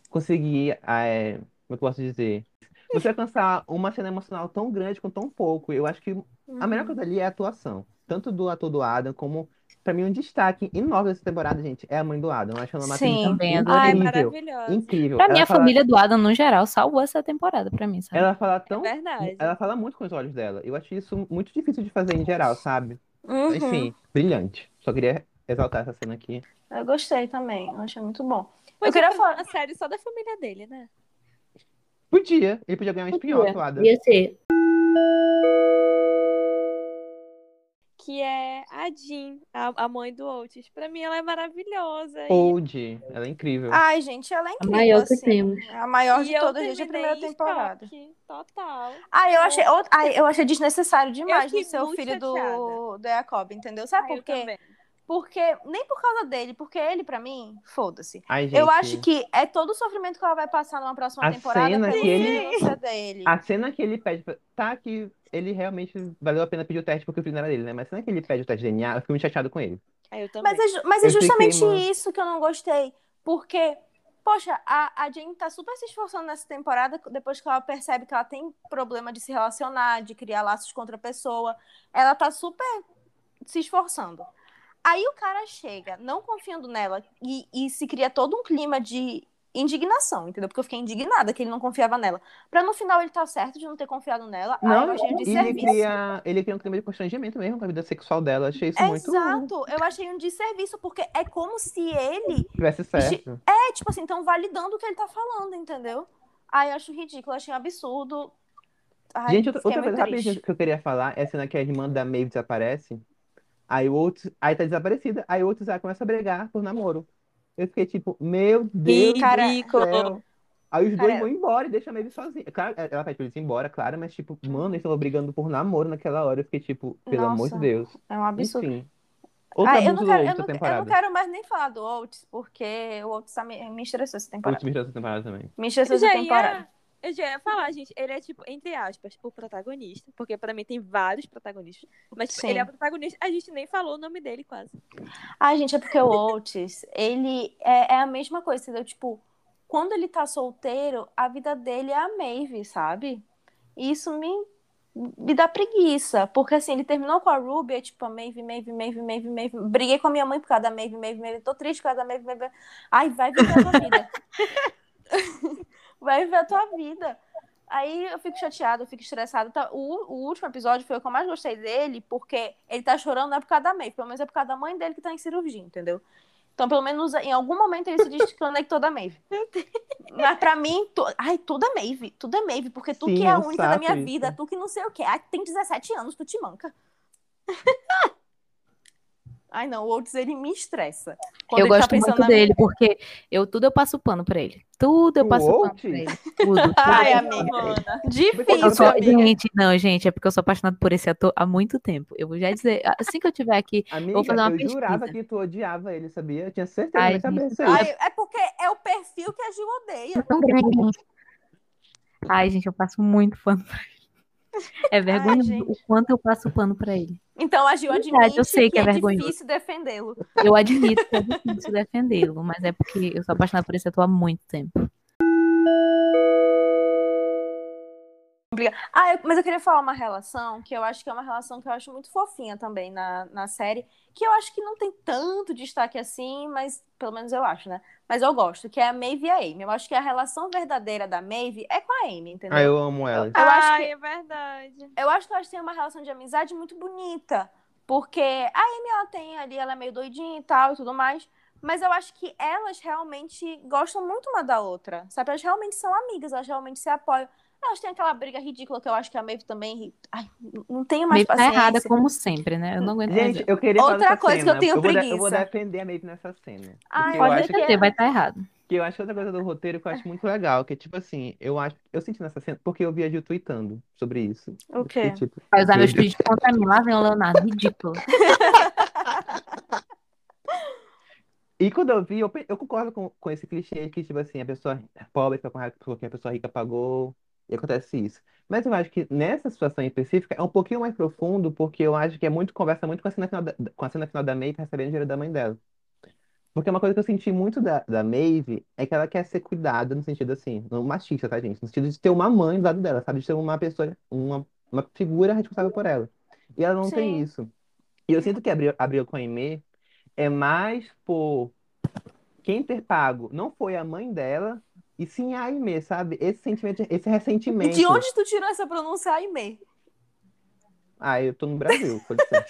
conseguir, é, como eu posso dizer? Você alcançar uma cena emocional tão grande com tão pouco. Eu acho que a melhor coisa ali é a atuação. Tanto do ator do Adam, como, pra mim, um destaque enorme dessa temporada, gente, é a mãe do Adam. Eu acho ela uma Sim. Também Ai, incrível. maravilhosa. Incrível. Pra mim, a fala, família do Adam, no geral, salvou essa temporada pra mim, sabe? ela fala É tão. verdade. Ela fala muito com os olhos dela. Eu acho isso muito difícil de fazer em geral, sabe? Uhum. Enfim, brilhante. Só queria exaltar essa cena aqui. Eu gostei também, eu achei muito bom. Eu queria fazer falar. uma série só da família dele, né? Podia. Ele podia ganhar um espinhoto, o Adam. Ia ser. Que é a Jean, a, a mãe do Otis. Pra mim, ela é maravilhosa. E- Old. Ela é incrível. Ai, gente, ela é incrível. maior que assim. temos. É a maior e de eu todas desde a primeira em temporada. choque, Total. Ai, eu achei, out- ai, eu achei desnecessário demais no seu filho do, chateada. do Jacob, entendeu? Sabe Ai, eu por quê? Porque, nem por causa dele, porque ele, pra mim, foda-se. Eu acho que é todo o sofrimento que ela vai passar numa próxima A temporada cena que ele- dele. A cena que ele pede. pra- Tá, que ele realmente valeu a pena pedir o teste porque o filho não era dele, né? Mas a cena que ele pede o teste de DNA, eu fico muito chateado com ele. Ai, eu também. Mas é, ju- mas é Eu fiquei, justamente mano. isso que eu não gostei. Porque, poxa, a, a Jane tá super se esforçando nessa temporada, depois que ela percebe que ela tem problema de se relacionar, de criar laços com outra pessoa. Ela tá super se esforçando. Aí o cara chega, não confiando nela, e, e se cria todo um clima de indignação, entendeu? Porque eu fiquei indignada que ele não confiava nela. Pra no final ele tá certo de não ter confiado nela. Aí eu Não, achei um e ele desserviço. cria, ele cria um clima de constrangimento mesmo com a vida sexual dela. Eu achei isso muito. Exato, eu achei um desserviço, porque é como se ele Tivesse certo. É, tipo assim, estão validando o que ele tá falando, entendeu? Ai, eu acho ridículo, eu achei um absurdo. Ai, Gente, outra, outra coisa que eu queria falar é a cena que a irmã da Maeve desaparece. Aí o outro. Aí tá desaparecida. Aí o outro já começa a brigar por namoro. Eu fiquei tipo, meu Deus do Cara, céu. Aí os dois Cara, vão embora e deixam a Maeve sozinha. Claro, ela pede pra eles ir embora, claro, mas tipo, mano, eles estavam brigando por namoro naquela hora. Eu fiquei tipo, pelo amor de Nossa, Deus. É um absurdo. Enfim. Outro Ai, eu não, quero, eu, não, eu não quero mais nem falar do Oates, porque o Oates tá me, me estressou essa temporada. Oates virou essa temporada também. Me estressou essa temporada. ia, eu já ia falar, gente, ele é tipo, entre aspas, o protagonista, porque pra mim tem vários protagonistas, mas tipo, ele é o protagonista, a gente nem falou o nome dele quase. Ai, gente, é porque o Oates, ele é, é a mesma coisa, entendeu? Tipo, quando ele tá solteiro, a vida dele é a Maeve, sabe? E isso me, me dá preguiça. Porque assim, ele terminou com a Ruby, é tipo, a Maeve, Maeve, Maeve, Maeve, Maeve. Briguei com a minha mãe por causa da Maeve, Maeve, Maeve. Tô triste por causa da Maeve, Maeve. Ai, vai viver a vida. vai viver a tua vida. Aí eu fico chateada, eu fico estressada. Tá, O, o último episódio foi o que eu mais gostei dele, porque ele tá chorando não é por causa da Maeve, pelo menos é por causa da mãe dele que tá em cirurgia, entendeu? Então, pelo menos em algum momento ele se desconectou da Maeve. Mas pra mim, tu... ai, tudo é Maeve, tudo é Maeve, porque tu Sim, que é é a única da minha isso. vida, tu que não sei o quê. Ai, tem 17 anos, tu te manca. Ai, não, o Oates, ele me estressa. Quando eu ele tá gosto pensando muito dele, porque eu tudo eu passo pano pra ele. Tudo eu O passo pano Oates? pra ele. Tudo. tudo. Ai, Ai, amiga. Difícil, sou- amiga. gente, não, gente, é porque eu sou apaixonada por esse ator há muito tempo. Eu vou já dizer, assim que eu tiver aqui, Amiga, vou fazer uma eu jurava pesquisa. que tu odiava ele, sabia? Eu tinha certeza Ai, na cabeça. Ai, é porque é o perfil que a Gil odeia. Ai, gente, eu passo muito pano pra ele. É vergonhoso gente. o quanto eu passo pano pra ele. Então a Gil Verdade, admite eu sei que é é vergonhoso. difícil defendê-lo. Eu admito que é difícil defendê-lo, mas é porque eu sou apaixonada por esse ator há muito tempo. Ah, eu- mas eu queria falar uma relação que eu acho que é uma relação que eu acho muito fofinha também na, na série, que eu acho que não tem tanto destaque assim, mas pelo menos eu acho, né? Mas eu gosto, que é a Maeve e a Amy. Eu acho que a relação verdadeira da Maeve é com a Amy, entendeu? Ah, eu amo elas. Eu acho Ai, que- é verdade. Eu acho que elas têm uma relação de amizade muito bonita. Porque a Amy, ela tem ali, ela é meio doidinha e tal e tudo mais. Mas eu acho que elas realmente gostam muito uma da outra. Sabe? Elas realmente são amigas, elas realmente se apoiam. Elas têm aquela briga ridícula que eu acho que a Maeve também. Ai, não tenho mais tá paciência. errada como sempre, né? Eu não aguento mais Gente, ver. eu queria Outra coisa que eu cena. tenho vou eu preguiça. vou defender a Maeve nessa cena. Ai, eu pode acho ser que, Defender, vai estar errado. que eu acho que outra coisa do roteiro que eu acho muito legal, que é tipo assim, eu acho, eu senti nessa cena, porque eu vi a Gil tweetando sobre isso. O quê? Tipo, Vai usar meu meus tweets contra mim. Lá vem o Leonardo. Ridículo. E quando eu vi, eu, eu concordo com, com esse clichê que, tipo assim, a pessoa pobre fica com raiva porque a pessoa rica pagou, e acontece isso. Mas eu acho que nessa situação específica é um pouquinho mais profundo, porque eu acho que é muito, conversa muito com a cena final da, com a cena final da Maeve recebendo dinheiro da mãe dela. Porque uma coisa que eu senti muito da, da Maeve é que ela quer ser cuidada no sentido assim, não machista, tá, gente? No sentido de ter uma mãe do lado dela, sabe? De ter uma pessoa, uma, uma figura responsável por ela. E ela não tem Sim. isso. E eu sinto que a briga, a briga com a Aimee é mais por quem ter pago não foi a mãe dela, e sim a Aimee, sabe? Esse sentimento, esse ressentimento. De onde tu tirou essa pronúncia Aimee? Ah, eu tô no Brasil, licença.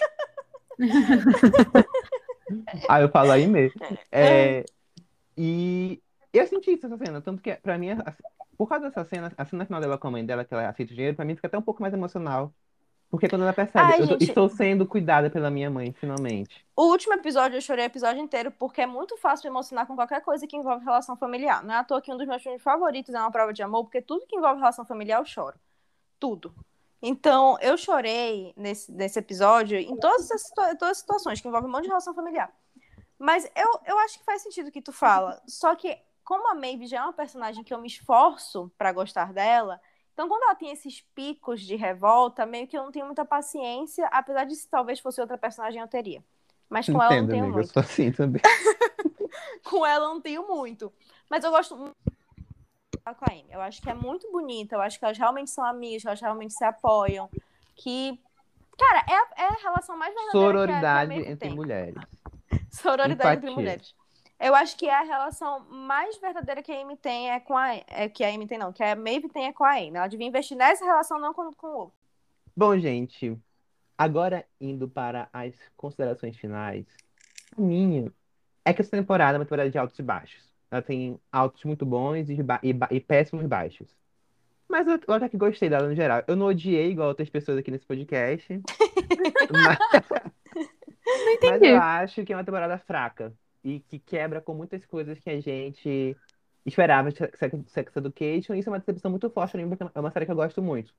ah, eu falo Aimee. É, e eu senti isso nessa cena, tanto que pra mim, por causa dessa cena, a cena final dela com a mãe dela, que ela aceita o dinheiro, pra mim fica até um pouco mais emocional. Porque quando ela percebe, Ai, eu gente. estou sendo cuidada pela minha mãe, finalmente. O último episódio eu chorei o episódio inteiro porque é muito fácil me emocionar com qualquer coisa que envolve relação familiar. Não é à toa que um dos meus filmes favoritos é uma prova de amor, porque tudo que envolve relação familiar eu choro. Tudo. Então, eu chorei nesse, nesse episódio em todas as, todas as situações que envolvem um monte de relação familiar. Mas eu, eu acho que faz sentido o que tu fala. Só que, como a Maeve já é uma personagem que eu me esforço pra gostar dela, então quando ela tem esses picos de revolta, meio que eu não tenho muita paciência, apesar de se talvez fosse outra personagem eu teria. Mas com ela eu não Entendo, tenho amiga, eu muito. sou assim também. Com ela eu não tenho muito. Mas eu gosto muito com a Amy. Eu acho que é muito bonita. Eu acho que elas realmente são amigas, elas realmente se apoiam. Que, cara, é a, é a relação mais verdadeira que que a Sororidade Maeve entre mulheres. Sororidade entre Empatia. mulheres. Eu acho que a relação mais verdadeira que a Amy tem é com a. É, que a Amy tem, não, que a Maeve tem é com a Amy. Ela devia investir nessa relação, não com, com o outro. Bom, gente, agora indo para as considerações finais, a minha é que essa temporada é uma temporada de altos e baixos. Ela tem altos muito bons e, ba- e ba- e péssimos baixos. Mas eu, eu até que gostei dela no geral. Eu não odiei igual outras pessoas aqui nesse podcast. mas... Mas entendi. eu acho que é uma temporada fraca e que quebra com muitas coisas que a gente esperava de Sex Education. Isso é uma decepção muito forte é uma série que eu gosto muito.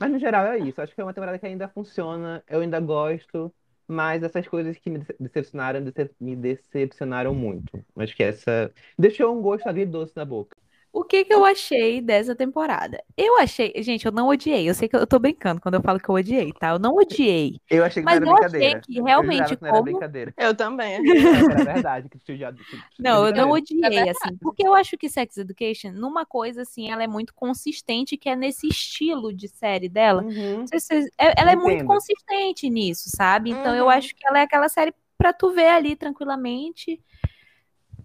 Mas no geral é isso. Acho que é uma temporada que ainda funciona, eu ainda gosto, mas essas coisas que me dece- decepcionaram, dece- me decepcionaram muito. Acho que essa deixou um gosto agridoce na boca. O que que eu achei dessa temporada? Eu achei, gente, eu não odiei. Eu sei que eu tô brincando quando eu falo que eu odiei, tá? Eu não odiei. Eu achei que Mas não era eu achei brincadeira. que Eu realmente jurava que não era como brincadeira. Eu também. Eu que era verdade, que que tinha Não, eu não brincadeira. odiei, É assim, porque eu acho que Sex Education, numa coisa assim, ela é muito consistente, que é nesse estilo de série dela. Uhum. É- ela é muito Entendo. consistente nisso, sabe? Então eu Uhum. acho que ela é aquela série pra tu ver ali tranquilamente,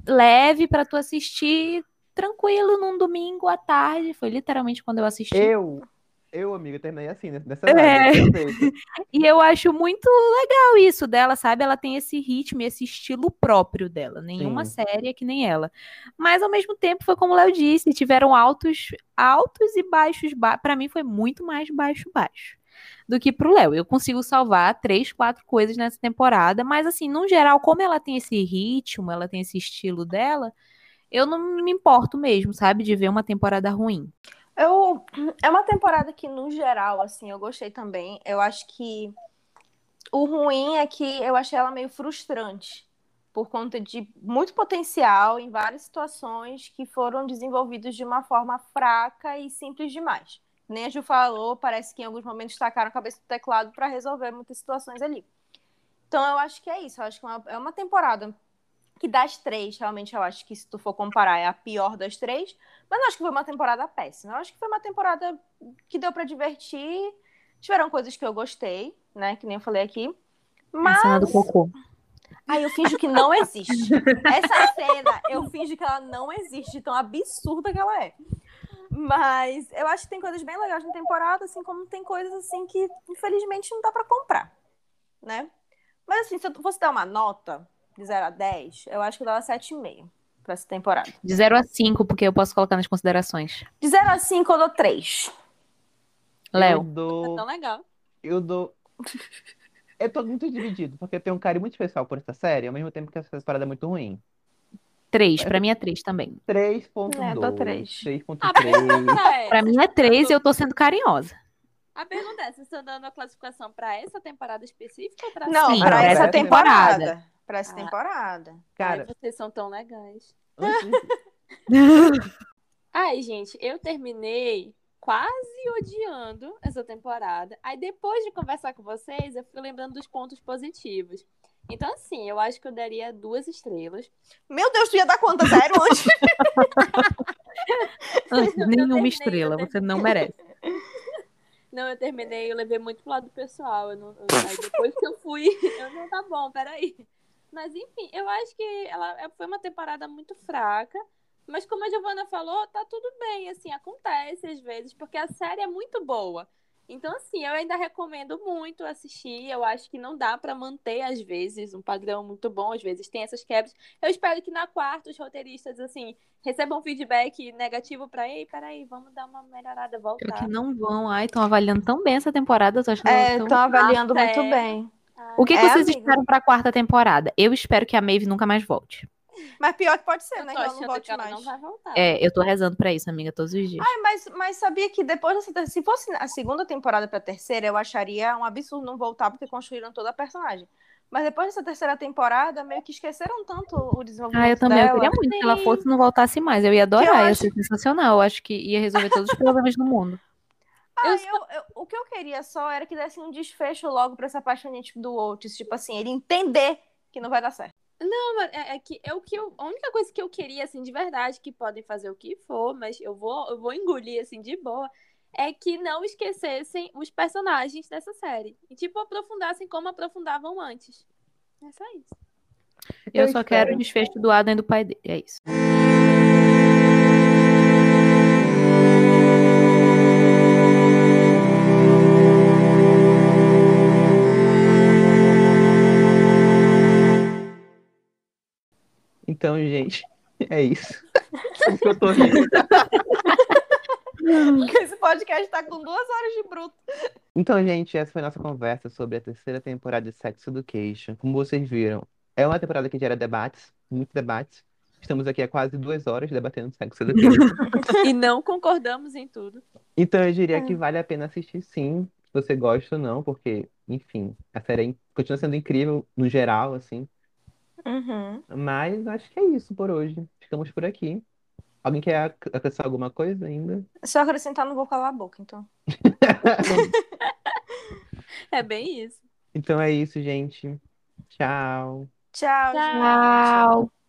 leve pra tu assistir tranquilo num domingo à tarde. Foi literalmente quando eu assisti. Eu, eu, amigo, terminei assim, né, nessa É. jeito. E eu acho muito legal isso dela, sabe? Ela tem esse ritmo, e esse estilo próprio dela. Nenhuma Sim. série é que nem ela. Mas ao mesmo tempo foi como o Léo disse, tiveram altos, altos e baixos. Ba para mim foi muito mais baixo baixo do que pro Léo. Eu consigo salvar três, quatro coisas nessa temporada, mas assim, no geral, como ela tem esse ritmo, ela tem esse estilo dela, eu não me importo mesmo, sabe, de ver uma temporada ruim. Eu, é uma temporada que, no geral, assim, eu gostei também. Eu acho que o ruim é que eu achei ela meio frustrante. Por conta de muito potencial em várias situações que foram desenvolvidas de uma forma fraca e simples demais. Nem a Ju falou, parece que em alguns momentos tacaram a cabeça do teclado para resolver muitas situações ali. Então eu acho que é isso. Eu acho que é uma, é uma temporada que das três, realmente eu acho que se tu for comparar é a pior das três, mas não acho que foi uma temporada péssima. Eu acho que foi uma temporada que deu pra divertir. Tiveram coisas que eu gostei, né, que nem eu falei aqui. A Mas cena do cocô. Aí eu finjo que não existe. Essa cena, eu finjo que ela não existe, tão absurda que ela é. Mas eu acho que tem coisas bem legais na temporada, assim como tem coisas assim que, infelizmente, não dá pra comprar, né? Mas assim, se eu fosse dar uma nota de 0 a 10, eu acho que eu dava 7,5 pra essa temporada. De 0 a 5, porque eu posso colocar nas considerações. De 0 a 5, eu dou 3. Eu Léo. É dou. tão legal. Eu dou. Eu tô muito dividido, porque eu tenho um carinho muito especial por essa série, ao mesmo tempo que essa temporada é muito ruim. 3, pra mim é 3 também. 3.2. É, eu dou três. 3.3. A pergunta é, Pra mim é 3 e eu tô sendo carinhosa. a pergunta é, vocês estão dando a classificação pra essa temporada específica ou pra Não, Sim, pra pra essa essa temporada. temporada. Pra essa Ah. temporada. Cara, Ai, vocês são tão legais. antes- Ai, gente, eu terminei quase odiando essa temporada. Aí depois de conversar com vocês, eu fui lembrando dos pontos positivos. Então, assim, eu acho que eu daria duas estrelas. Meu Deus, tu ia dar quanto? Zero antes? Antes, Eu Nenhuma estrela, você não merece. Não, eu terminei, eu levei muito pro lado pessoal. Eu não, eu- aí depois que eu fui, eu não tá bom, peraí. Mas enfim, eu acho que ela é- foi uma temporada muito fraca. Mas como a Giovanna falou, tá tudo bem, assim, acontece às vezes, porque a série é muito boa. Então, assim, eu ainda recomendo muito assistir. Eu acho que não dá pra manter, às vezes, um padrão muito bom. Às vezes tem essas quebras. Eu espero que na quarta os roteiristas, assim, recebam feedback negativo pra, ei, peraí, vamos dar uma melhorada, voltar. que não vão. Ai, estão avaliando tão bem essa temporada. Eu tô achando É, tão- estão avaliando muito sério? bem. O que, que É, vocês amiga. esperam pra quarta temporada? Eu espero que a Maeve nunca mais volte. Mas pior que pode ser, eu né? Que ela não volte que ela mais. não vai voltar. É, eu tô rezando pra isso, amiga, todos os dias. Ai, mas, mas sabia que depois dessa. Se fosse a segunda temporada pra terceira, eu acharia um absurdo não voltar, porque construíram toda a personagem. Mas depois dessa terceira temporada, meio que esqueceram tanto o desenvolvimento Ah, eu também. Eu dela. queria muito que ela Sim. fosse e não voltasse mais. Eu ia Que eu adorar, ia acho- ser sensacional. Eu acho que ia resolver todos os problemas do mundo. Ah, Eu eu- eu- o que eu queria só era que desse um desfecho logo pra essa apaixonante do Otis. Tipo assim, ele entender que não vai dar certo. Não, mas é, é que é o que eu, a única coisa que eu queria, assim, de verdade, que podem fazer o que for, mas eu vou, eu vou engolir, assim, de boa, é que não esquecessem os personagens dessa série. E, tipo, aprofundassem como aprofundavam antes. É só isso. Eu, Eu só espero. quero o desfecho do Adam e do pai dele. É isso. Então, gente, é isso. Que eu tô rindo. Porque esse podcast tá com duas horas de bruto. Então, gente, essa foi a nossa conversa sobre a terceira temporada de Sex Education. Como vocês viram, é uma temporada que gera debates, muitos debates. Estamos aqui há quase duas horas debatendo Sex Education. E não concordamos em tudo. Então, eu diria que vale a pena assistir sim, se você gosta ou não, porque, enfim, a série é in- continua sendo incrível no geral, assim. Uhum. Mas acho que é isso por hoje. Ficamos por aqui. Alguém quer ac- acrescentar alguma coisa ainda? Se eu acrescentar, não vou calar a boca, então. É bem isso. Então é isso, gente. Tchau. Tchau, Tchau. gente. Tchau.